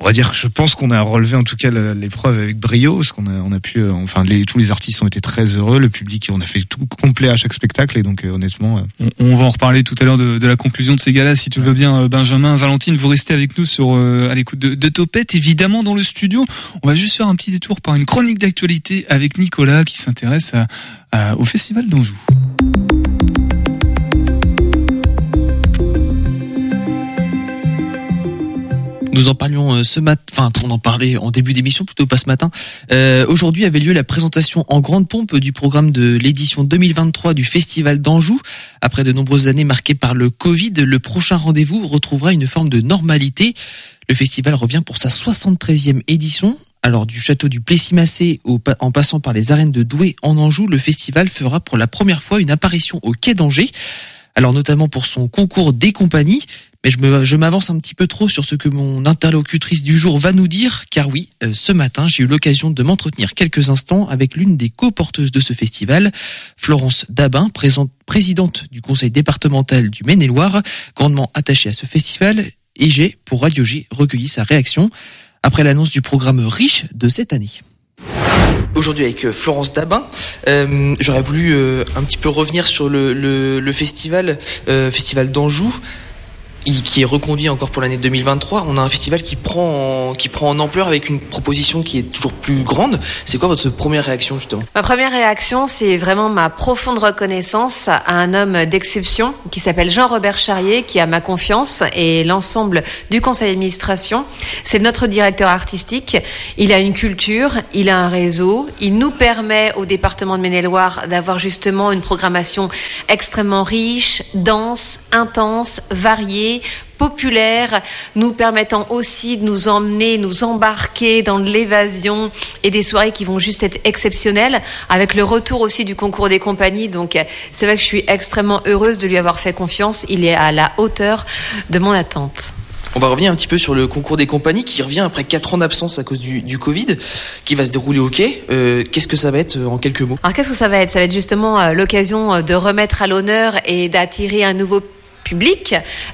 S6: on va dire que je pense qu'on a relevé en tout cas l'épreuve avec brio, parce qu'on a, on a pu, euh, enfin, les, tous les artistes ont été très heureux, le public, on a fait tout complet à chaque spectacle, et donc euh, honnêtement, euh,
S3: On, on va en reparler tout à l'heure de, de la conclusion de ces galas, si tu veux bien, Benjamin, Valentine, vous restez avec nous sur euh, à l'écoute de, de Topette, évidemment dans le studio. On va juste faire un petit détour par une chronique d'actualité avec Nicolas qui s'intéresse à- à- au festival d'Anjou.
S4: Nous en parlions euh, ce matin, enfin on en parlait en début d'émission, plutôt pas ce matin. Euh, Aujourd'hui avait lieu la présentation en grande pompe du programme de l'édition 2023 du Festival d'Anjou. Après de nombreuses années marquées par le Covid, le prochain rendez-vous retrouvera une forme de normalité. Le festival revient pour sa 73e édition. Alors du château du Plessis-Massé en passant par les arènes de Douai en Anjou, le festival fera pour la première fois une apparition au quai d'Angers. Alors notamment pour son concours des compagnies, mais je m'avance un petit peu trop sur ce que mon interlocutrice du jour va nous dire, car oui, euh, ce matin, j'ai eu l'occasion de m'entretenir quelques instants avec l'une des co-porteuses de ce festival, Florence Dabin, présidente du conseil départemental du Maine-et-Loire, grandement attachée à ce festival, et j'ai, pour Radio G, recueilli sa réaction après l'annonce du programme riche de cette année. Aujourd'hui avec euh, Florence Dabin, euh, j'aurais voulu euh, un petit peu revenir sur le, le, le festival, euh, festival d'Anjou, qui est reconduit encore pour l'année 2023. On a un festival qui prend en, qui prend en ampleur avec une proposition qui est toujours plus grande. C'est quoi votre première réaction justement?
S9: Ma première réaction, c'est vraiment ma profonde reconnaissance à un homme d'exception qui s'appelle Jean-Robert Charrier, qui a ma confiance et l'ensemble du conseil d'administration. C'est notre directeur artistique. Il a une culture, il a un réseau. Il nous permet au département de Maine-et-Loire d'avoir justement une programmation extrêmement riche, dense, intense, variée populaire, nous permettant aussi de nous emmener, nous embarquer dans de l'évasion et des soirées qui vont juste être exceptionnelles, avec le retour aussi du concours des compagnies. Donc euh, c'est vrai que je suis extrêmement heureuse de lui avoir fait confiance. Il est à la hauteur de mon attente.
S4: On va revenir un petit peu sur le concours des compagnies qui revient après quatre ans d'absence à cause du, du Covid, qui va se dérouler au quai. Euh, Qu'est-ce que ça va être euh, en quelques mots?
S9: Alors qu'est-ce que ça va être? Ça va être justement l'occasion de remettre à l'honneur et d'attirer un nouveau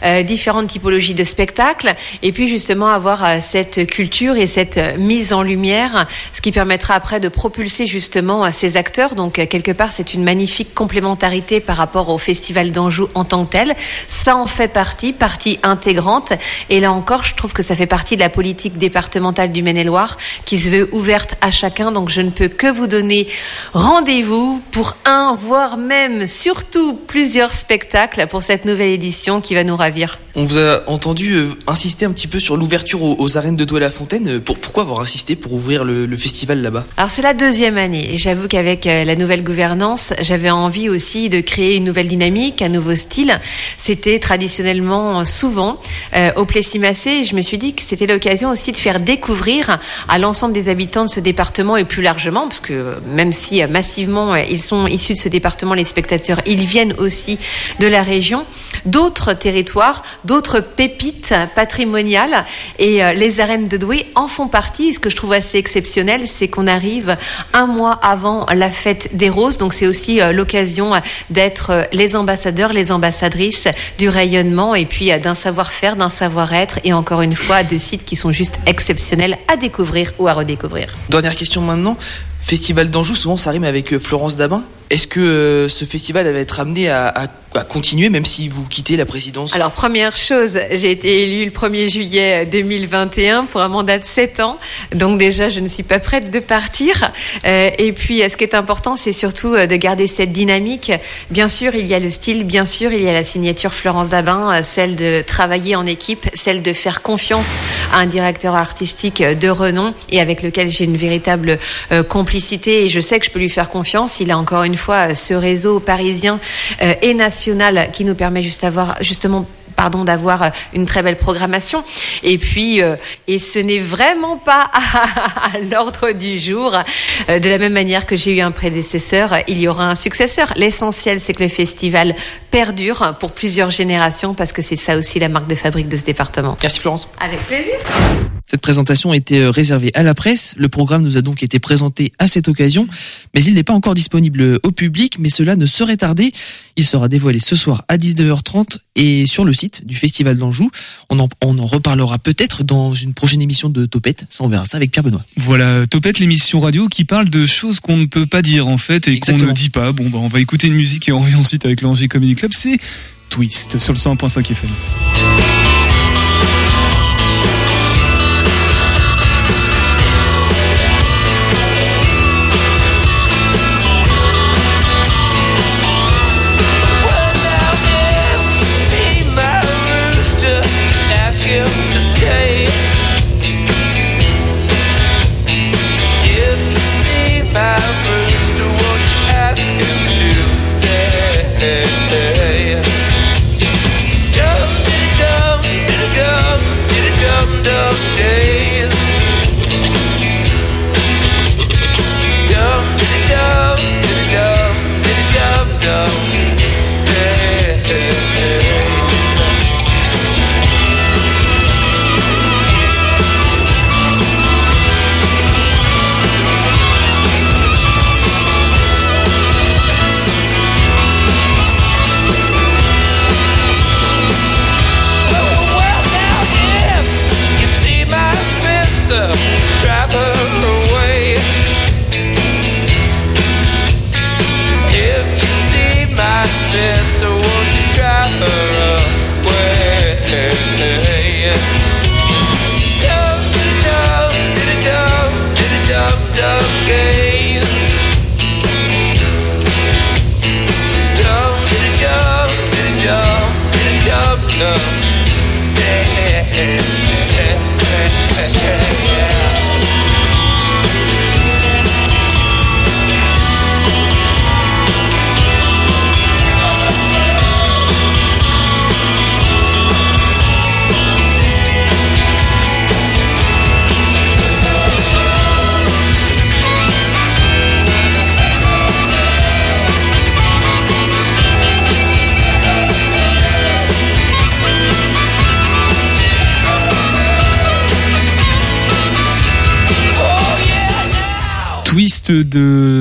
S9: euh, différentes typologies de spectacles, et puis justement avoir euh, cette culture et cette euh, mise en lumière, ce qui permettra après de propulser justement ces acteurs. Donc quelque part, c'est une magnifique complémentarité par rapport au Festival d'Anjou en tant que tel. Ça en fait partie, partie intégrante. Et là encore, je trouve que ça fait partie de la politique départementale du Maine-et-Loire qui se veut ouverte à chacun. Donc je ne peux que vous donner rendez-vous pour un, voire même surtout plusieurs spectacles pour cette nouvelle édition qui va nous ravir.
S4: On vous a entendu euh, insister un petit peu sur l'ouverture aux, aux arènes de Douai-la-Fontaine. Euh, Pour, pourquoi avoir insisté pour ouvrir le, le festival là-bas?
S9: Alors c'est la deuxième année et j'avoue qu'avec euh, la nouvelle gouvernance, j'avais envie aussi de créer une nouvelle dynamique, un nouveau style. C'était traditionnellement euh, souvent euh, au Plessis-Massé je me suis dit que c'était l'occasion aussi de faire découvrir à l'ensemble des habitants de ce département et plus largement, parce que même si massivement ils sont issus de ce département, les spectateurs, ils viennent aussi de la région, d'autres territoires, d'autres pépites patrimoniales. Et euh, les arènes de Douai en font partie. ce que je trouve assez exceptionnel, c'est qu'on arrive un mois avant la fête des roses. Donc c'est aussi euh, l'occasion d'être les ambassadeurs, les ambassadrices du rayonnement et puis d'un savoir-faire, d'un savoir-être et encore une fois de sites qui sont juste exceptionnels à découvrir ou à redécouvrir.
S4: Dernière question maintenant. Festival d'Anjou, souvent ça rime avec Florence Dabin. Est-ce que euh, ce festival va être amené à, continuer même si vous quittez la présidence
S9: Alors première chose, j'ai été élue le 1er juillet 2021 pour un mandat de 7 ans. Donc déjà, je ne suis pas prête de partir. Euh, et puis ce qui est important, c'est surtout euh, de garder cette dynamique. Bien sûr, il y a le style, bien sûr, il y a la signature Florence Dabin, celle de travailler en équipe, celle de faire confiance à un directeur artistique de renom et avec lequel j'ai une véritable complicité et je sais que je peux lui faire confiance. Il a encore une fois ce réseau parisien euh, et national qui nous permet juste avoir, justement pardon d'avoir une très belle programmation. Et puis euh, et ce n'est vraiment pas <laughs> à, l'ordre du jour. Euh, de la même manière que j'ai eu un prédécesseur il y aura un successeur. L'essentiel c'est que le festival perdure pour plusieurs générations parce que c'est ça aussi la marque de fabrique de ce département.
S4: Merci Florence.
S9: Avec plaisir
S4: cette présentation était euh, réservée à la presse. Le programme nous a donc été présenté à cette occasion, mais il n'est pas encore disponible au public, mais cela ne serait tardé. Il sera dévoilé ce soir à 19h30 et sur le site du Festival d'Anjou. On en, on en reparlera peut-être dans une prochaine émission de Topette. Ça, on verra ça avec Pierre Benoît.
S3: Voilà, Topette, l'émission radio qui parle de choses qu'on ne peut pas dire en fait et qu'on ne dit pas. Bon, bah, on va écouter une musique et on revient ensuite avec l'Angers Comedy Club. C'est Twist sur le 101.5 FM.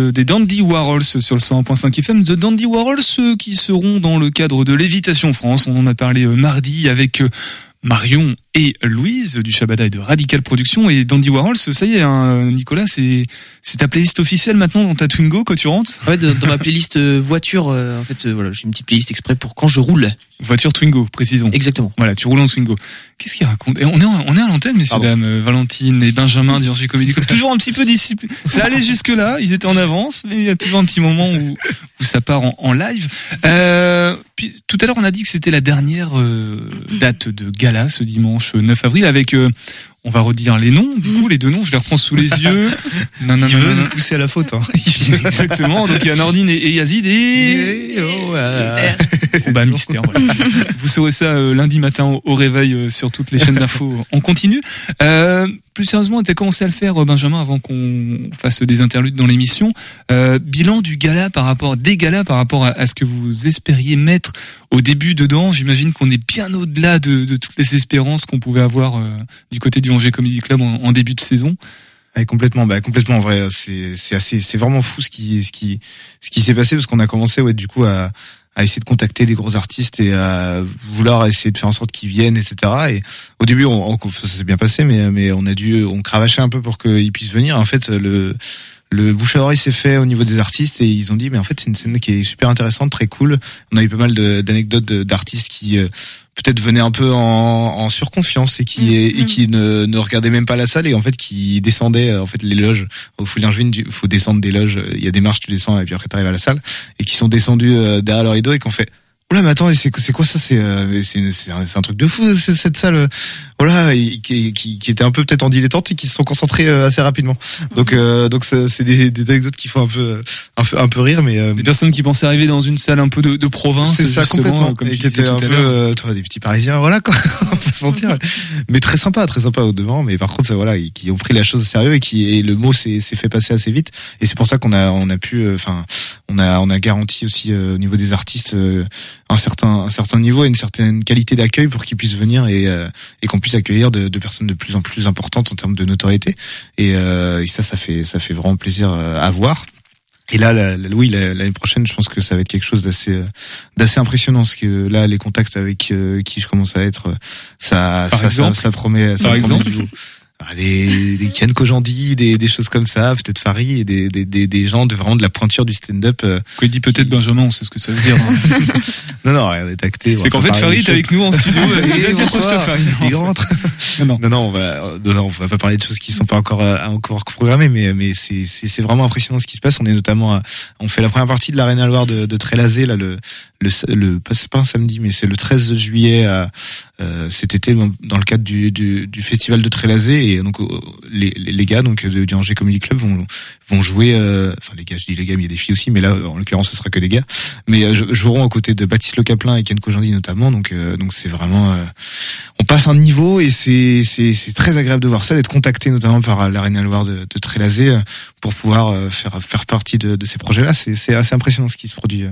S3: De, des Dandy Warhols sur le 100.5 FM. The Dandy Warhols euh, qui seront dans le cadre de Lévitation France. On en a parlé euh, mardi avec euh, Marion et Louise du Shabada et de Radical Production et Dandy Warhols. Ça y est, hein, Nicolas, c'est c'est ta playlist officielle maintenant dans ta Twingo quand tu rentres
S4: Ouais, dans, ma playlist voiture. en fait, voilà, j'ai une petite playlist exprès pour quand je roule.
S3: Voiture Twingo, précisons.
S4: Exactement.
S3: Voilà, tu roules en Twingo. Qu'est-ce qu'il raconte? On est, on est à l'antenne, messieurs, dames. Euh, Valentine et Benjamin d'Urgie Comédie Toujours un petit peu discipliné. Ça allait <laughs> jusque-là, ils étaient en avance, mais il y a toujours un petit moment où, où ça part en, live. Euh, puis, tout à l'heure, on a dit que c'était la dernière euh, date de gala, ce dimanche 9 avril, avec... On va redire les noms, du coup, les deux noms, je les reprends sous les <laughs> yeux. Non, non,
S6: Il
S3: non,
S6: veut
S3: non,
S6: nous
S3: non.
S6: pousser à la faute. Hein. <laughs>
S3: Exactement. Donc il y a Nordine et, et Yazid et
S6: Et- oh, voilà.
S3: Bon, bah mystère. Voilà. <laughs> Vous saurez ça euh, lundi matin au, au réveil euh, sur toutes les chaînes d'infos en continu. Euh, plus sérieusement, tu as commencé à le faire, euh, Benjamin, avant qu'on fasse des interludes dans l'émission. Euh, bilan du gala par rapport des galas par rapport à, à ce que vous espériez mettre au début dedans. J'imagine qu'on est bien au-delà de, de toutes les espérances qu'on pouvait avoir euh, du côté du Angers Comedy Club en, début de saison.
S6: Complètement, bah complètement en vrai, c'est c'est assez c'est vraiment fou ce qui ce qui ce qui s'est passé parce qu'on a commencé ouais du coup à à essayer de contacter des gros artistes et à vouloir essayer de faire en sorte qu'ils viennent etc et au début on, on- ça s'est bien passé mais mais on a dû on cravachait un peu pour qu'ils puissent venir en fait le le bouche à oreille s'est fait au niveau des artistes et ils ont dit mais en fait c'est une scène qui est super intéressante très cool. On a eu pas mal d'anecdotes d'artistes qui euh, peut-être venaient un peu en, en surconfiance et qui et
S7: Mhm.
S6: qui ne, ne regardaient même pas la salle et en fait qui descendaient euh, en fait les loges au Foulin Juin il faut descendre des loges il y a des marches tu descends et puis après t'arrives à la salle et qui sont descendus euh, derrière le rideau et qui ont fait Oula mais attends c'est quoi ça? C'est euh, c'est un, truc de fou cette salle euh, voilà et qui, qui, qui était un peu peut-être en dilettante et qui se sont concentrés euh, assez rapidement. Donc euh, donc c'est des, des anecdotes qui font un peu un peu un peu rire mais euh,
S3: Des personnes qui pensaient arriver dans une salle un peu de, de province,
S6: c'est ça complètement.
S3: comme
S6: et qui était un peu euh, des petits parisiens voilà quoi. <laughs> On va pas se mentir. <laughs> Mais très sympa très sympa au devant. Mais par contre voilà ils- qui ont pris la chose au sérieux et qui et le mot s'est fait passer assez vite. Et c'est pour ça qu'on a on a pu euh, enfin on a on a garanti aussi euh, au niveau des artistes euh, un certain un certain niveau et une certaine qualité d'accueil pour qu'ils puissent venir et euh, et qu'on puisse accueillir de, de personnes de plus en plus importantes en termes de notoriété. Et, euh, et ça ça fait ça fait vraiment plaisir euh, à voir. Et là, la, la- oui, la- l'année prochaine, je pense que ça va être quelque chose d'assez, euh, d'assez impressionnant, parce que là, les contacts avec euh, qui je commence à être, ça, ça,
S3: exemple.
S6: ça, ça promet, ça
S3: Par
S6: promet
S3: exemple.
S6: du des, des Kian Kojandi, des, des choses comme ça, peut-être Farid, et des, des, des, des gens de vraiment de la pointure du stand-up. euh.
S3: Quand il dit peut-être Benjamin, on sait ce que ça veut dire. hein. <laughs>
S6: Non, non, rien n'est acté.
S3: C'est qu'en fait, Farid est avec nous en studio. <laughs>
S6: Et bonsoir. Il rentre.
S3: Non, non.
S6: On va, non, non, on va pas parler de choses qui sont pas encore, euh, encore programmées, mais, mais c'est, c'est, c'est vraiment impressionnant ce qui se passe. On est notamment, à- on fait la première partie de l'Arena Loire de, de Trélazé, là, le, le, le, c'est pas un samedi, mais c'est le 13 juillet, à, euh, cet été, dans, le cadre du, du, du festival de Trélazé, et donc, euh, les, les, gars, donc, du Angers Comedy Club vont, vont jouer, euh, enfin, les gars, je dis les gars, mais il y a des filles aussi, mais là, en l'occurrence, ce sera que des gars, mais euh, joueront aux côtés de Baptiste Le Caplin et Ken Kojandi notamment, donc, euh, donc c'est vraiment, euh, on passe un niveau et c'est c'est c'est très agréable de voir ça, d'être contacté notamment par l'Arena Loire de, de Trélazé euh, pour pouvoir euh, faire faire partie de, de ces projets-là. C'est c'est assez impressionnant ce qui se produit.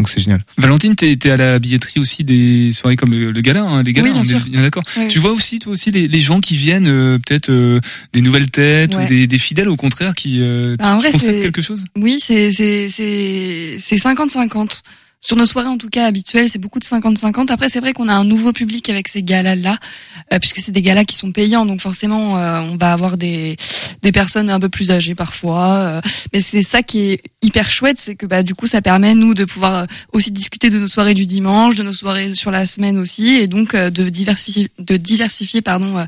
S6: Donc c'est génial.
S3: Valentine, t'es t'es à la billetterie aussi des soirées comme le, le gala, hein, les galas,
S7: Oui, bien
S3: on est
S7: sûr.
S3: bien d'accord.
S7: Oui,
S3: Tu vois aussi, toi aussi, les, les gens qui viennent, euh, peut-être euh, des nouvelles têtes
S7: Ouais.
S3: ou des, des fidèles au contraire qui euh,
S7: Bah, en vrai,
S3: quelque chose?
S7: oui, c'est c'est c'est c'est 50-50. Sur nos soirées en tout cas habituelles, c'est beaucoup de 50-50. Après, c'est vrai qu'on a un nouveau public avec ces galas-là, euh, puisque c'est des galas qui sont payants, donc forcément, euh, on va avoir des des personnes un peu plus âgées parfois. euh, mais c'est ça qui est hyper chouette, c'est que bah du coup, ça permet nous de pouvoir euh, aussi discuter de nos soirées du dimanche, de nos soirées sur la semaine aussi, et donc euh, de diversifier de diversifier pardon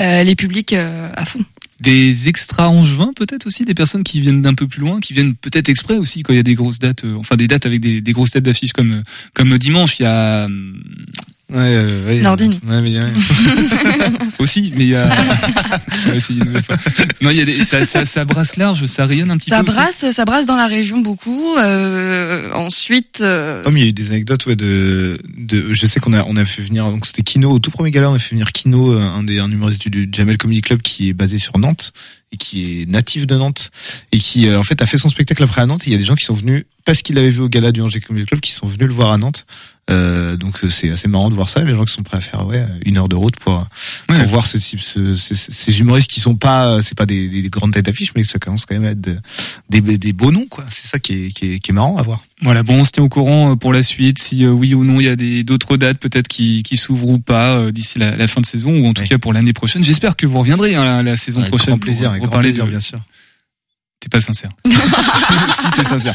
S7: euh, les publics à fond.
S3: Des extra angevins peut-être aussi, des personnes qui viennent d'un peu plus loin, qui viennent peut-être exprès aussi quand il y a des grosses dates, euh, enfin des dates avec des, grosses têtes d'affiches comme euh, comme dimanche, il y a hum,
S6: Ouais, euh, ouais,
S7: Nordine.
S6: Ouais, mais, ouais. <laughs>
S3: aussi, mais il y a Je vais essayer une nouvelle fois. non, il y a des, ça, ça, ça brasse large, ça rayonne un petit
S7: Ça
S3: peu. aussi.
S7: brasse, ça brasse dans la région beaucoup. Euh, ensuite, euh,
S6: Oh, mais il y a eu des anecdotes ouais, de, de je sais qu'on a on a fait venir donc c'était Kino au tout premier gala on a fait venir Kino euh, un des un humoriste du Jamel Comedy Club qui est basé sur Nantes et qui est natif de Nantes et qui euh, en fait a fait son spectacle après à Nantes et il y a des gens qui sont venus parce qu'il l'avait vu au gala du Angers Comedy Club qui sont venus le voir à Nantes euh, donc euh, c'est assez marrant de voir ça les gens qui sont prêts à faire ouais une heure de route pour
S3: Ouais.
S6: pour voir ce type ce- ce- ces humoristes qui sont pas c'est pas des, des grandes têtes d'affiche mais ça commence quand même à être de- des, des beaux noms quoi c'est ça qui est, qui est qui est marrant à voir
S3: Voilà, bon, on se tient au courant euh, pour la suite, si euh, oui ou non il y a des d'autres dates peut-être qui, qui s'ouvrent ou pas euh, d'ici la, la fin de saison ou en tout cas pour l'année prochaine. J'espère que vous reviendrez hein, la, la saison
S6: avec
S3: prochaine.
S6: grand plaisir
S3: pour
S6: avec grand plaisir
S3: de-
S6: bien sûr
S3: T'es pas sincère. <laughs> <laughs> si t'es sincère.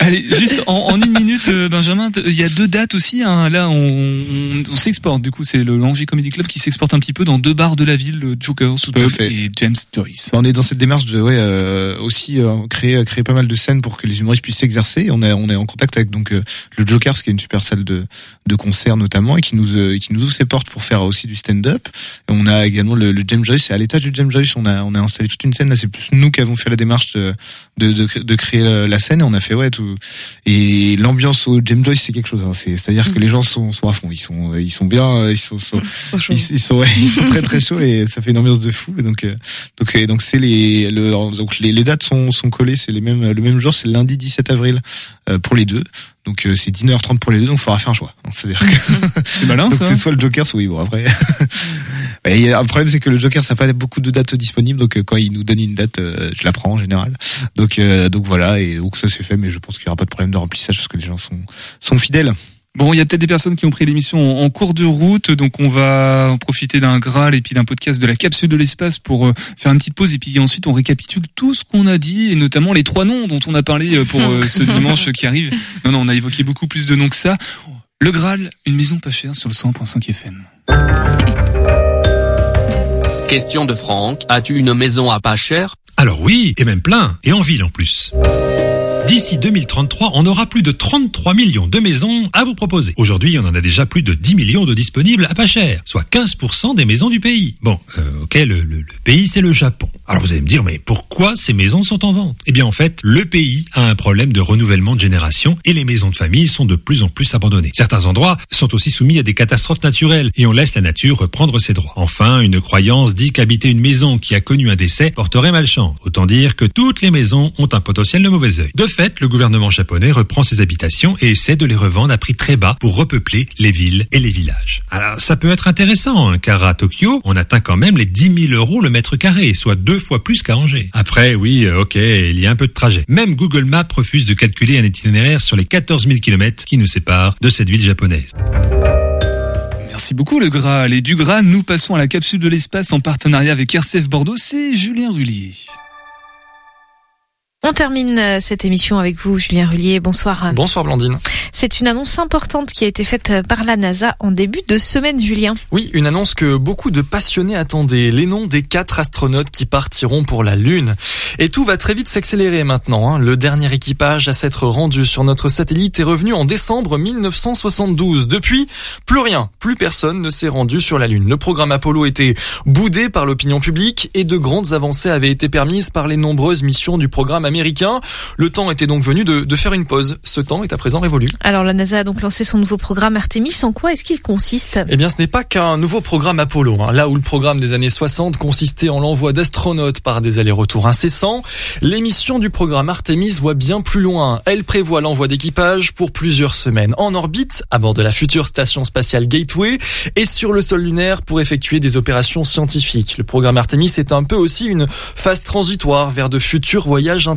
S3: Allez, juste en, en une minute, euh, Benjamin, il y a deux dates aussi. hein. Là, on, on, on s'exporte. Du coup, c'est le Angers Comedy Club qui s'exporte un petit peu dans deux bars de la ville, le Joker
S6: à
S3: Pub
S6: fait.
S3: et James Joyce.
S6: On est dans cette démarche de ouais euh, aussi euh, créer créer pas mal de scènes pour que les humoristes puissent s'exercer. On est on est en contact avec donc euh, le Joker, ce qui est une super salle de de concert notamment et qui nous euh, qui nous ouvre ses portes pour faire aussi du stand-up. On a également le, le James Joyce. Et à l'étage du James Joyce, on a on a installé toute une scène. Là, c'est plus nous qui avons fait la démarche de de, de, de créer la, la scène. Et on a fait ouais tout. Et l'ambiance au James Joyce, c'est quelque chose. Hein. C'est c'est à dire que les gens sont sont à fond. Ils sont ils sont bien. euh, Ils sont, sont ils, ils sont ouais, ils sont très très chauds et ça fait une ambiance de fou. Et donc euh, donc et donc c'est les le, donc les, les dates sont sont collées. C'est les mêmes le même jour. C'est le lundi 17 avril euh, pour les deux. Donc euh, c'est 19h30 pour les deux. Donc il faudra faire un choix. C'est-à-dire que <laughs>
S3: C'est malin, <laughs>
S6: donc c'est soit le Joker, soit oui. Bon après. <laughs> Ouais, il y a un problème, c'est que le Joker, ça n'a pas beaucoup de dates disponibles, donc euh, quand il nous donne une date, euh, je la prends en général. Donc, euh, donc voilà, et donc ça c'est fait, mais je pense qu'il n'y aura pas de problème de remplissage parce que les gens sont sont fidèles.
S3: Bon, il y a peut-être des personnes qui ont pris l'émission en, en cours de route, donc on va en profiter d'un Graal et puis d'un podcast de la capsule de l'espace pour euh, faire une petite pause et puis ensuite on récapitule tout ce qu'on a dit et notamment les trois noms dont on a parlé euh, pour euh, ce <laughs> dimanche qui arrive. Non, non, on a évoqué beaucoup plus de noms que ça. Le Graal, une maison pas chère sur le 100.5 FM.
S10: Question de Franck, as-tu une maison à pas cher?
S11: Alors oui, et même plein, et en ville en plus. D'ici 2033, on aura plus de 33 millions de maisons à vous proposer. Aujourd'hui, on en a déjà plus de 10 millions de disponibles à pas cher, soit 15% des maisons du pays. Bon, euh, ok, le, pays, c'est le Japon. Alors vous allez me dire, mais pourquoi ces maisons sont en vente? Eh bien, en fait, le pays a un problème de renouvellement de génération et les maisons de famille sont de plus en plus abandonnées. Certains endroits sont aussi soumis à des catastrophes naturelles et on laisse la nature reprendre ses droits. Enfin, une croyance dit qu'habiter une maison qui a connu un décès porterait malchance. Autant dire que toutes les maisons ont un potentiel de mauvais. De fait, le gouvernement japonais reprend ces habitations et essaie de les revendre à prix très bas pour repeupler les villes et les villages. Alors, ça peut être intéressant, hein, car à Tokyo, on atteint quand même les 10 000 euros le mètre carré, soit deux fois plus qu'à Angers. Après, oui, euh, ok, il y a un peu de trajet. Même Google Maps refuse de calculer un itinéraire sur les 14 000 kilomètres qui nous séparent de cette ville japonaise.
S3: Merci beaucoup le Graal. Et du Graal, nous passons à la capsule de l'espace en partenariat avec RCF Bordeaux, c'est Julien Rullier.
S12: On termine euh, cette émission avec vous, Julien Rullier. Bonsoir.
S13: Bonsoir Blandine.
S12: C'est une annonce importante qui a été faite euh, par la NASA en début de semaine, Julien.
S13: Oui, une annonce que beaucoup de passionnés attendaient, les noms des quatre astronautes qui partiront pour la Lune. Et tout va très vite s'accélérer maintenant. hein. Le dernier équipage à s'être rendu sur notre satellite est revenu en décembre 1972. Depuis, plus rien, plus personne ne s'est rendu sur la Lune. Le programme Apollo était boudé par l'opinion publique et de grandes avancées avaient été permises par les nombreuses missions du programme américain. Le temps était donc venu de, de faire une pause. Ce temps est à présent révolu.
S12: Alors la NASA a donc lancé son nouveau programme Artemis. En quoi est-ce qu'il consiste?
S13: Eh bien, ce n'est pas qu'un nouveau programme Apollo. hein. Là où le programme des années 60 consistait en l'envoi d'astronautes par des allers-retours incessants, l'émission du programme Artemis voit bien plus loin. Elle prévoit l'envoi d'équipage pour plusieurs semaines en orbite, à bord de la future station spatiale Gateway, et sur le sol lunaire pour effectuer des opérations scientifiques. Le programme Artemis est un peu aussi une phase transitoire vers de futurs voyages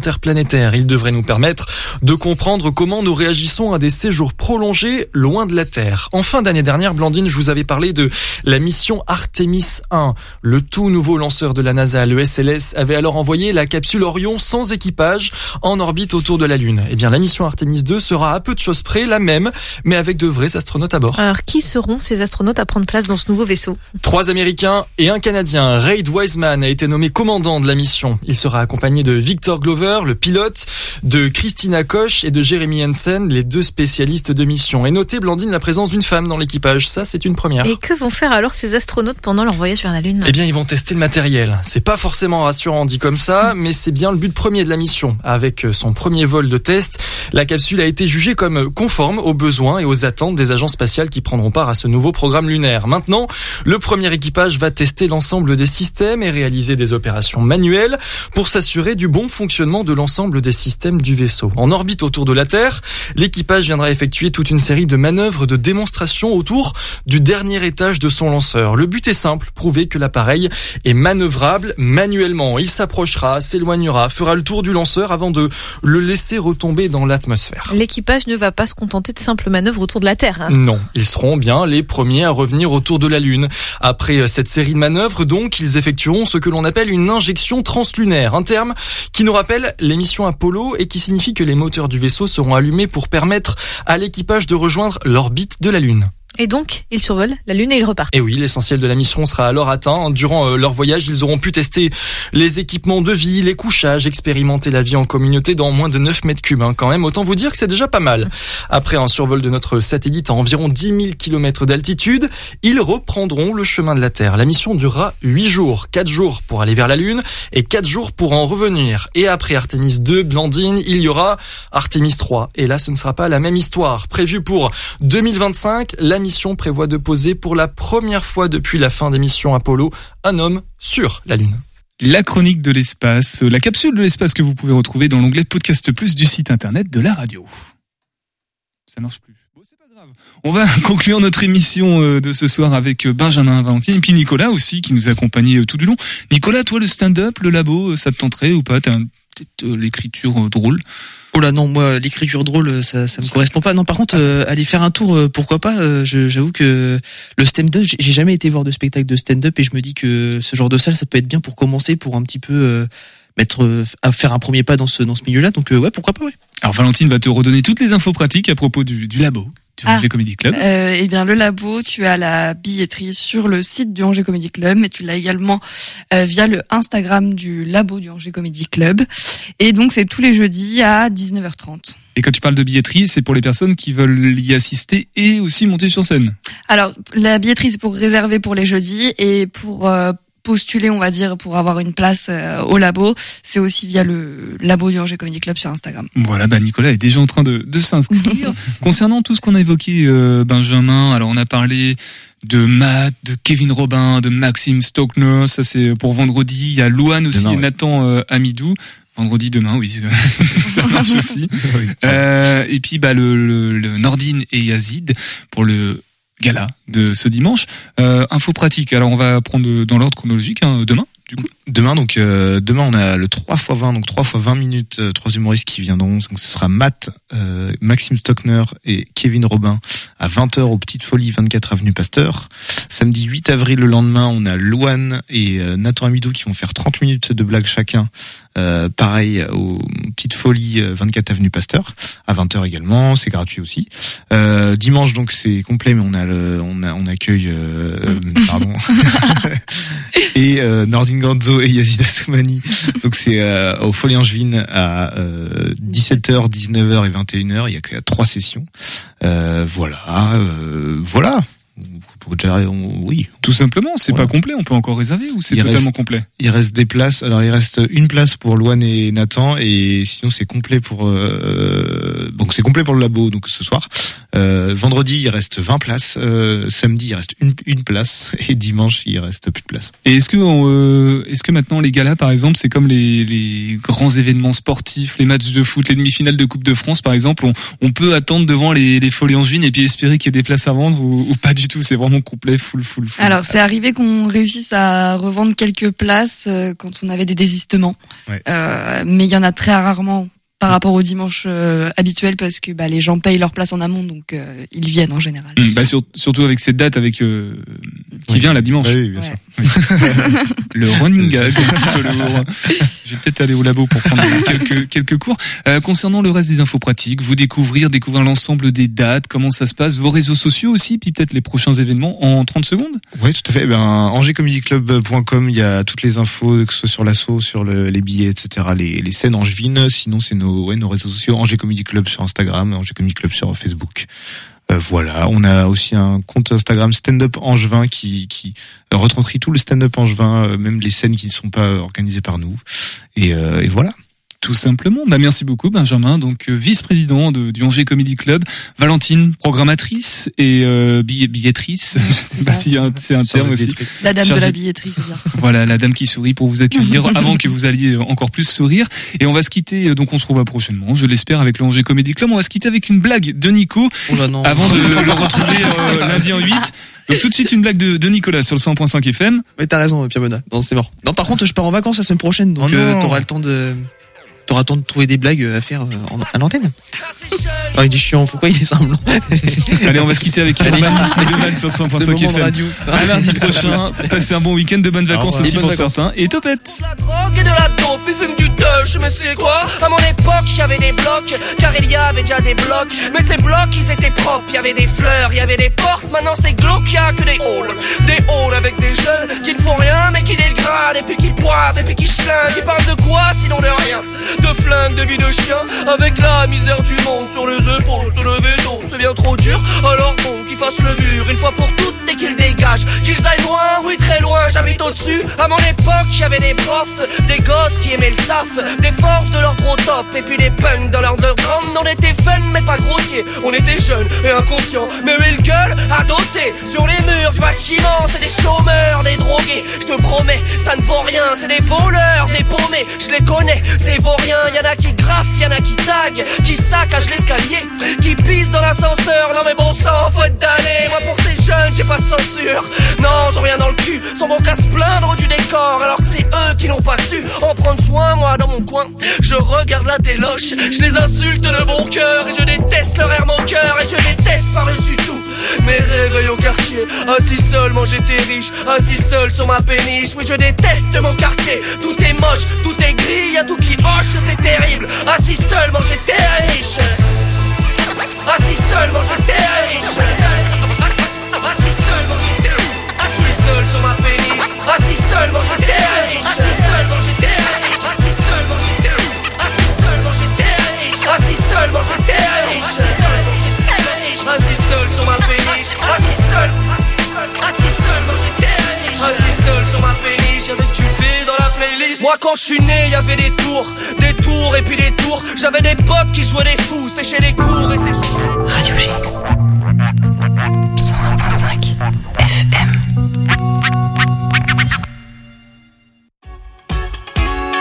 S13: Il devrait nous permettre de comprendre comment nous réagissons à des séjours prolongés loin de la Terre. En fin d'année dernière, Blandine, je vous avais parlé de la mission Artemis 1. Le tout nouveau lanceur de la NASA, le SLS, avait alors envoyé la capsule Orion sans équipage en orbite autour de la Lune. Eh bien, la mission Artemis 2 sera à peu de choses près la même, mais avec de vrais astronautes à bord.
S12: Alors qui seront ces astronautes à prendre place dans ce nouveau vaisseau?
S13: Trois Américains et un Canadien. Reid Wiseman a été nommé commandant de la mission. Il sera accompagné de Victor Glover, le pilote, de Christina Koch et de Jeremy Hansen, les deux spécialistes de mission. Et notez, Blandine, la présence d'une femme dans l'équipage. Ça, c'est une première.
S12: Et que vont faire alors ces astronautes pendant leur voyage vers la Lune
S13: Eh bien, ils vont tester le matériel. C'est pas forcément rassurant dit comme ça, mais c'est bien le but premier de la mission. Avec son premier vol de test, la capsule a été jugée comme conforme aux besoins et aux attentes des agences spatiales qui prendront part à ce nouveau programme lunaire. Maintenant, le premier équipage va tester l'ensemble des systèmes et réaliser des opérations manuelles pour s'assurer du bon fonctionnement de l'ensemble des systèmes du vaisseau. En orbite autour de la Terre, l'équipage viendra effectuer toute une série de manœuvres de démonstration autour du dernier étage de son lanceur. Le but est simple, prouver que l'appareil est manœuvrable manuellement. Il s'approchera, s'éloignera, fera le tour du lanceur avant de le laisser retomber dans l'atmosphère.
S12: L'équipage ne va pas se contenter de simples manœuvres autour de la Terre. hein.
S13: Non, ils seront bien les premiers à revenir autour de la Lune. Après euh, cette série de manœuvres, donc, ils effectueront ce que l'on appelle une injection translunaire, un terme qui nous rappelle l'émission Apollo et qui signifie que les moteurs du vaisseau seront allumés pour permettre à l'équipage de rejoindre l'orbite de la Lune.
S12: Et donc, ils survolent la Lune et ils repartent.
S13: Et oui, l'essentiel de la mission sera alors atteint. Durant euh, leur voyage, ils auront pu tester les équipements de vie, les couchages, expérimenter la vie en communauté dans moins de 9 mètres cubes. hein. Quand même, autant vous dire que c'est déjà pas mal. Après un survol de notre satellite à environ 10 000 km d'altitude, ils reprendront le chemin de la Terre. La mission durera 8 jours. 4 jours pour aller vers la Lune et 4 jours pour en revenir. Et après Artemis 2, Blandine, il y aura Artemis 3. Et là, ce ne sera pas la même histoire. Prévue pour 2025, la mission prévoit de poser pour la première fois depuis la fin des missions Apollo un homme sur la Lune.
S3: La chronique de l'espace, euh, la capsule de l'espace que vous pouvez retrouver dans l'onglet Podcast Plus du site internet de la radio. Ça marche plus. Bon, c'est pas grave. On va <laughs> conclure notre émission euh, de ce soir avec euh, Benjamin Valentine et puis Nicolas aussi qui nous accompagnait tout du long. Nicolas, toi le stand-up, le labo, ça te tenterait ou pas? T'as peut-être l'écriture drôle?
S4: Oh là non, moi l'écriture drôle, ça ça me correspond pas. Non, par contre, euh, aller faire un tour, euh, pourquoi pas euh, J'avoue que le stand-up, j'ai- jamais été voir de spectacle de stand-up et je me dis que ce genre de salle, ça peut être bien pour commencer, pour un petit peu euh, mettre euh, à faire un premier pas dans ce dans ce milieu-là. Donc euh, ouais, pourquoi pas ouais.
S3: Alors Valentine va te redonner toutes les infos pratiques à propos du, du labo du
S7: Ah.
S3: Angers Comedy Club.
S7: Euh, eh bien, le labo, tu as la billetterie sur le site du Angers Comedy Club, mais tu l'as également euh, via le Instagram du labo du Angers Comedy Club. Et donc, c'est tous les jeudis à 19h30.
S3: Et quand tu parles de billetterie, c'est pour les personnes qui veulent y assister et aussi monter sur scène.
S7: Alors, la billetterie, c'est pour réserver pour les jeudis et pour euh, postuler, on va dire, pour avoir une place euh, au labo, c'est aussi via le labo du Angers Comedy Club sur Instagram.
S3: Voilà, bah Nicolas est déjà en train de, de s'inscrire. <laughs> Concernant tout ce qu'on a évoqué, euh, Benjamin, alors on a parlé de Matt, de Kevin Robin, de Maxime Stockner, ça c'est pour vendredi. Il y a Louane aussi
S6: Demain,
S3: et. Nathan euh, Amidou. Vendredi demain, oui, <laughs> ça marche aussi. <laughs> Euh, et puis bah le, le, le Nordine et Yazid pour le gala de ce dimanche. Euh, info pratique. Alors on va prendre dans l'ordre chronologique hein, demain.
S6: Demain, donc euh, demain on a le 3 x 20, donc 3 x 20 minutes, euh, trois humoristes qui viendront. Donc ce sera Matt, euh, Maxime Stockner et Kevin Robin à 20h au Petites Folies, 24 avenue Pasteur. Samedi 8 avril le lendemain, on a Louane et euh, Nathan Amidou qui vont faire 30 minutes de blagues chacun. Euh, pareil aux Petites Folies, euh, 24 avenue Pasteur à 20h également, c'est gratuit aussi. Euh, dimanche donc c'est complet, mais on a le, on a on accueille euh, pardon <laughs> <laughs> et euh, Nordin Ganzo et Yazida Soumani. Donc c'est euh, au Folie Angevine à euh, 17h, 19h et 21h. Il y a trois sessions. Euh, voilà, euh, voilà. Pour déjà, on- oui.
S3: Tout simplement, c'est
S6: Voilà.
S3: pas complet. On peut encore réserver ou c'est totalement
S6: reste-
S3: complet?
S6: Il reste des places. Alors il reste une place pour Loane et Nathan et sinon c'est complet pour euh, donc c'est complet pour le labo donc ce soir. Euh, vendredi il reste 20 places. Euh, samedi il reste une, une place <laughs> et dimanche il reste plus de place.
S3: Et est-ce que, euh, est-ce que maintenant les galas, par exemple, c'est comme les, les grands événements sportifs, les matchs de foot, les demi-finales de Coupe de France, par exemple, on, on peut attendre devant les, les folies angevines et puis espérer qu'il y ait des places à vendre ou, ou pas du tout C'est vraiment complet, full, full, full.
S7: Alors, c'est arrivé qu'on réussisse à revendre quelques places euh, quand on avait des désistements.
S6: Ouais.
S7: Euh, mais il y en a très rarement par rapport au dimanche euh, habituel parce que bah, les gens payent leur place en amont, donc euh, ils viennent en général.
S3: Hum, bah, sur- surtout avec cette date avec euh, qui
S6: Oui.
S3: vient la dimanche.
S6: Bah oui, bien
S7: Ouais.
S6: sûr. <laughs>
S3: le running gag, un petit peu lourd. <laughs> Je vais peut-être aller au labo pour prendre <laughs> quelques, quelques cours. Euh, concernant le reste des infos pratiques, vous découvrir, découvrir l'ensemble des dates, comment ça se passe, vos réseaux sociaux aussi, puis peut-être les prochains événements en 30 secondes?
S6: Oui, tout à fait. Eh Ben, il y a toutes les infos, que ce soit sur l'assaut, sur le- les billets, etc., les, les scènes angevines. Sinon, c'est nos, ouais, nos réseaux sociaux, Angers Comedy Club sur Instagram, Angers Comedy Club sur Facebook. Euh, voilà, on a aussi un compte Instagram Stand Up Angevin qui, qui retranscrit tout le stand-up angevin, euh, même les scènes qui ne sont pas organisées par nous. Et, euh, et voilà.
S3: Tout simplement. Bah, merci beaucoup, Benjamin. Donc, euh, vice-président de- du Angers Comedy Club. Valentine, programmatrice et euh, billet- billettrice. <laughs> Je sais pas si un- c'est un terme aussi.
S7: La dame de la bien. <laughs>
S3: Voilà, la dame qui sourit pour vous accueillir <laughs> avant que vous alliez encore plus sourire. Et on va se quitter, euh, donc on se revoit prochainement, je l'espère, avec le Angers Comedy Club. On va se quitter avec une blague de Nico
S4: Oh là non.
S3: avant de le retrouver euh, lundi en 8. Donc tout de suite une blague de, de Nicolas sur le 100.5 FM.
S4: Ouais, t'as raison, Pierre Bonnat. Non, c'est mort. Non, par contre, je pars en vacances la semaine prochaine, donc
S6: Oh
S4: euh, t'auras le temps de. T'auras temps de trouver des blagues à faire euh, en- à l'antenne. Oh, il est chiant, pourquoi il est semblant <laughs>
S3: Allez, on va se quitter avec
S4: Allez.
S3: l'urbanisme <laughs> de Val sur
S4: Ce
S3: 100.5
S4: moment de
S3: FM.
S4: radio, putain.
S3: À lundi <laughs> prochain, passez un bon week-end, de bonnes vacances aussi
S4: Et
S3: pour
S4: vacances.
S3: certains. Et topette
S14: drogue et de la dope, ils fument du touch, mais c'est quoi? À mon époque, j'avais des blocs, car il y avait déjà des blocs. Mais ces blocs, ils étaient propres, il y avait des fleurs, il y avait des portes. Maintenant, c'est glauque, y a que des halls. Des halls avec des jeunes qui ne font rien, mais qui dégradent, et puis qui boivent, et puis qui schlinguent. Ils parlent de quoi sinon de rien? De flingues, de vie de chien, avec la misère du monde sur les épaules. Se lever tôt, c'est bien trop dur. Alors bon, qu'ils fassent le mur une fois pour toutes et qu'ils dégagent. Qu'ils aillent loin, oui, très au-dessus. À mon époque, j'avais des profs, des gosses qui aimaient le taf, des forces de leur gros top, et puis des punks dans leur underground. On était fun, mais pas grossier. On était jeunes et inconscients, mais eux, ils gueulent adossés sur les murs du bâtiment. C'est des chômeurs, des drogués. Je te promets, ça ne vaut rien. C'est des voleurs, des paumés. Je les connais, c'est vaurien. Y en a qui graffent, y en a qui taguent, qui saccagent l'escalier, qui pissent dans l'ascenseur. Non mais bon sang, faut être damné. Moi pour ces jeunes, j'ai pas de censure. Non, ont rien dans le cul. Sont bon qu'à se plaindre du décor, alors que c'est eux qui n'ont pas su en prendre soin. Moi dans mon coin, je regarde la téloche, je les insulte de bon cœur et je déteste leur air moqueur et je déteste par-dessus tout mes réveils au quartier. Assis seul, manger tes riches, assis seul sur ma péniche. Oui, je déteste mon quartier. Tout est moche, tout est gris, y'a tout qui hoche, c'est terrible. Assis seul, manger tes riches. Assis seul, manger tes riches. Assis seul, manger tes riches. Assis seul sur ma péniche. Assis seul, manger tes riches. Assis seul, manger tes riches. Assis seul, manger tes riches. Assis seul, manger tes riches. Assis seul, manger tes riches. Assis seul sur ma péniche. Assis seul. Assis seul, manger tes riches. Assis seul sur ma péniche avec du V dans la playlist. Moi quand je suis né, y avait des tours, des tours et puis des tours. J'avais des potes qui jouaient des fous, séchaient les cours et c'est
S2: Radio G.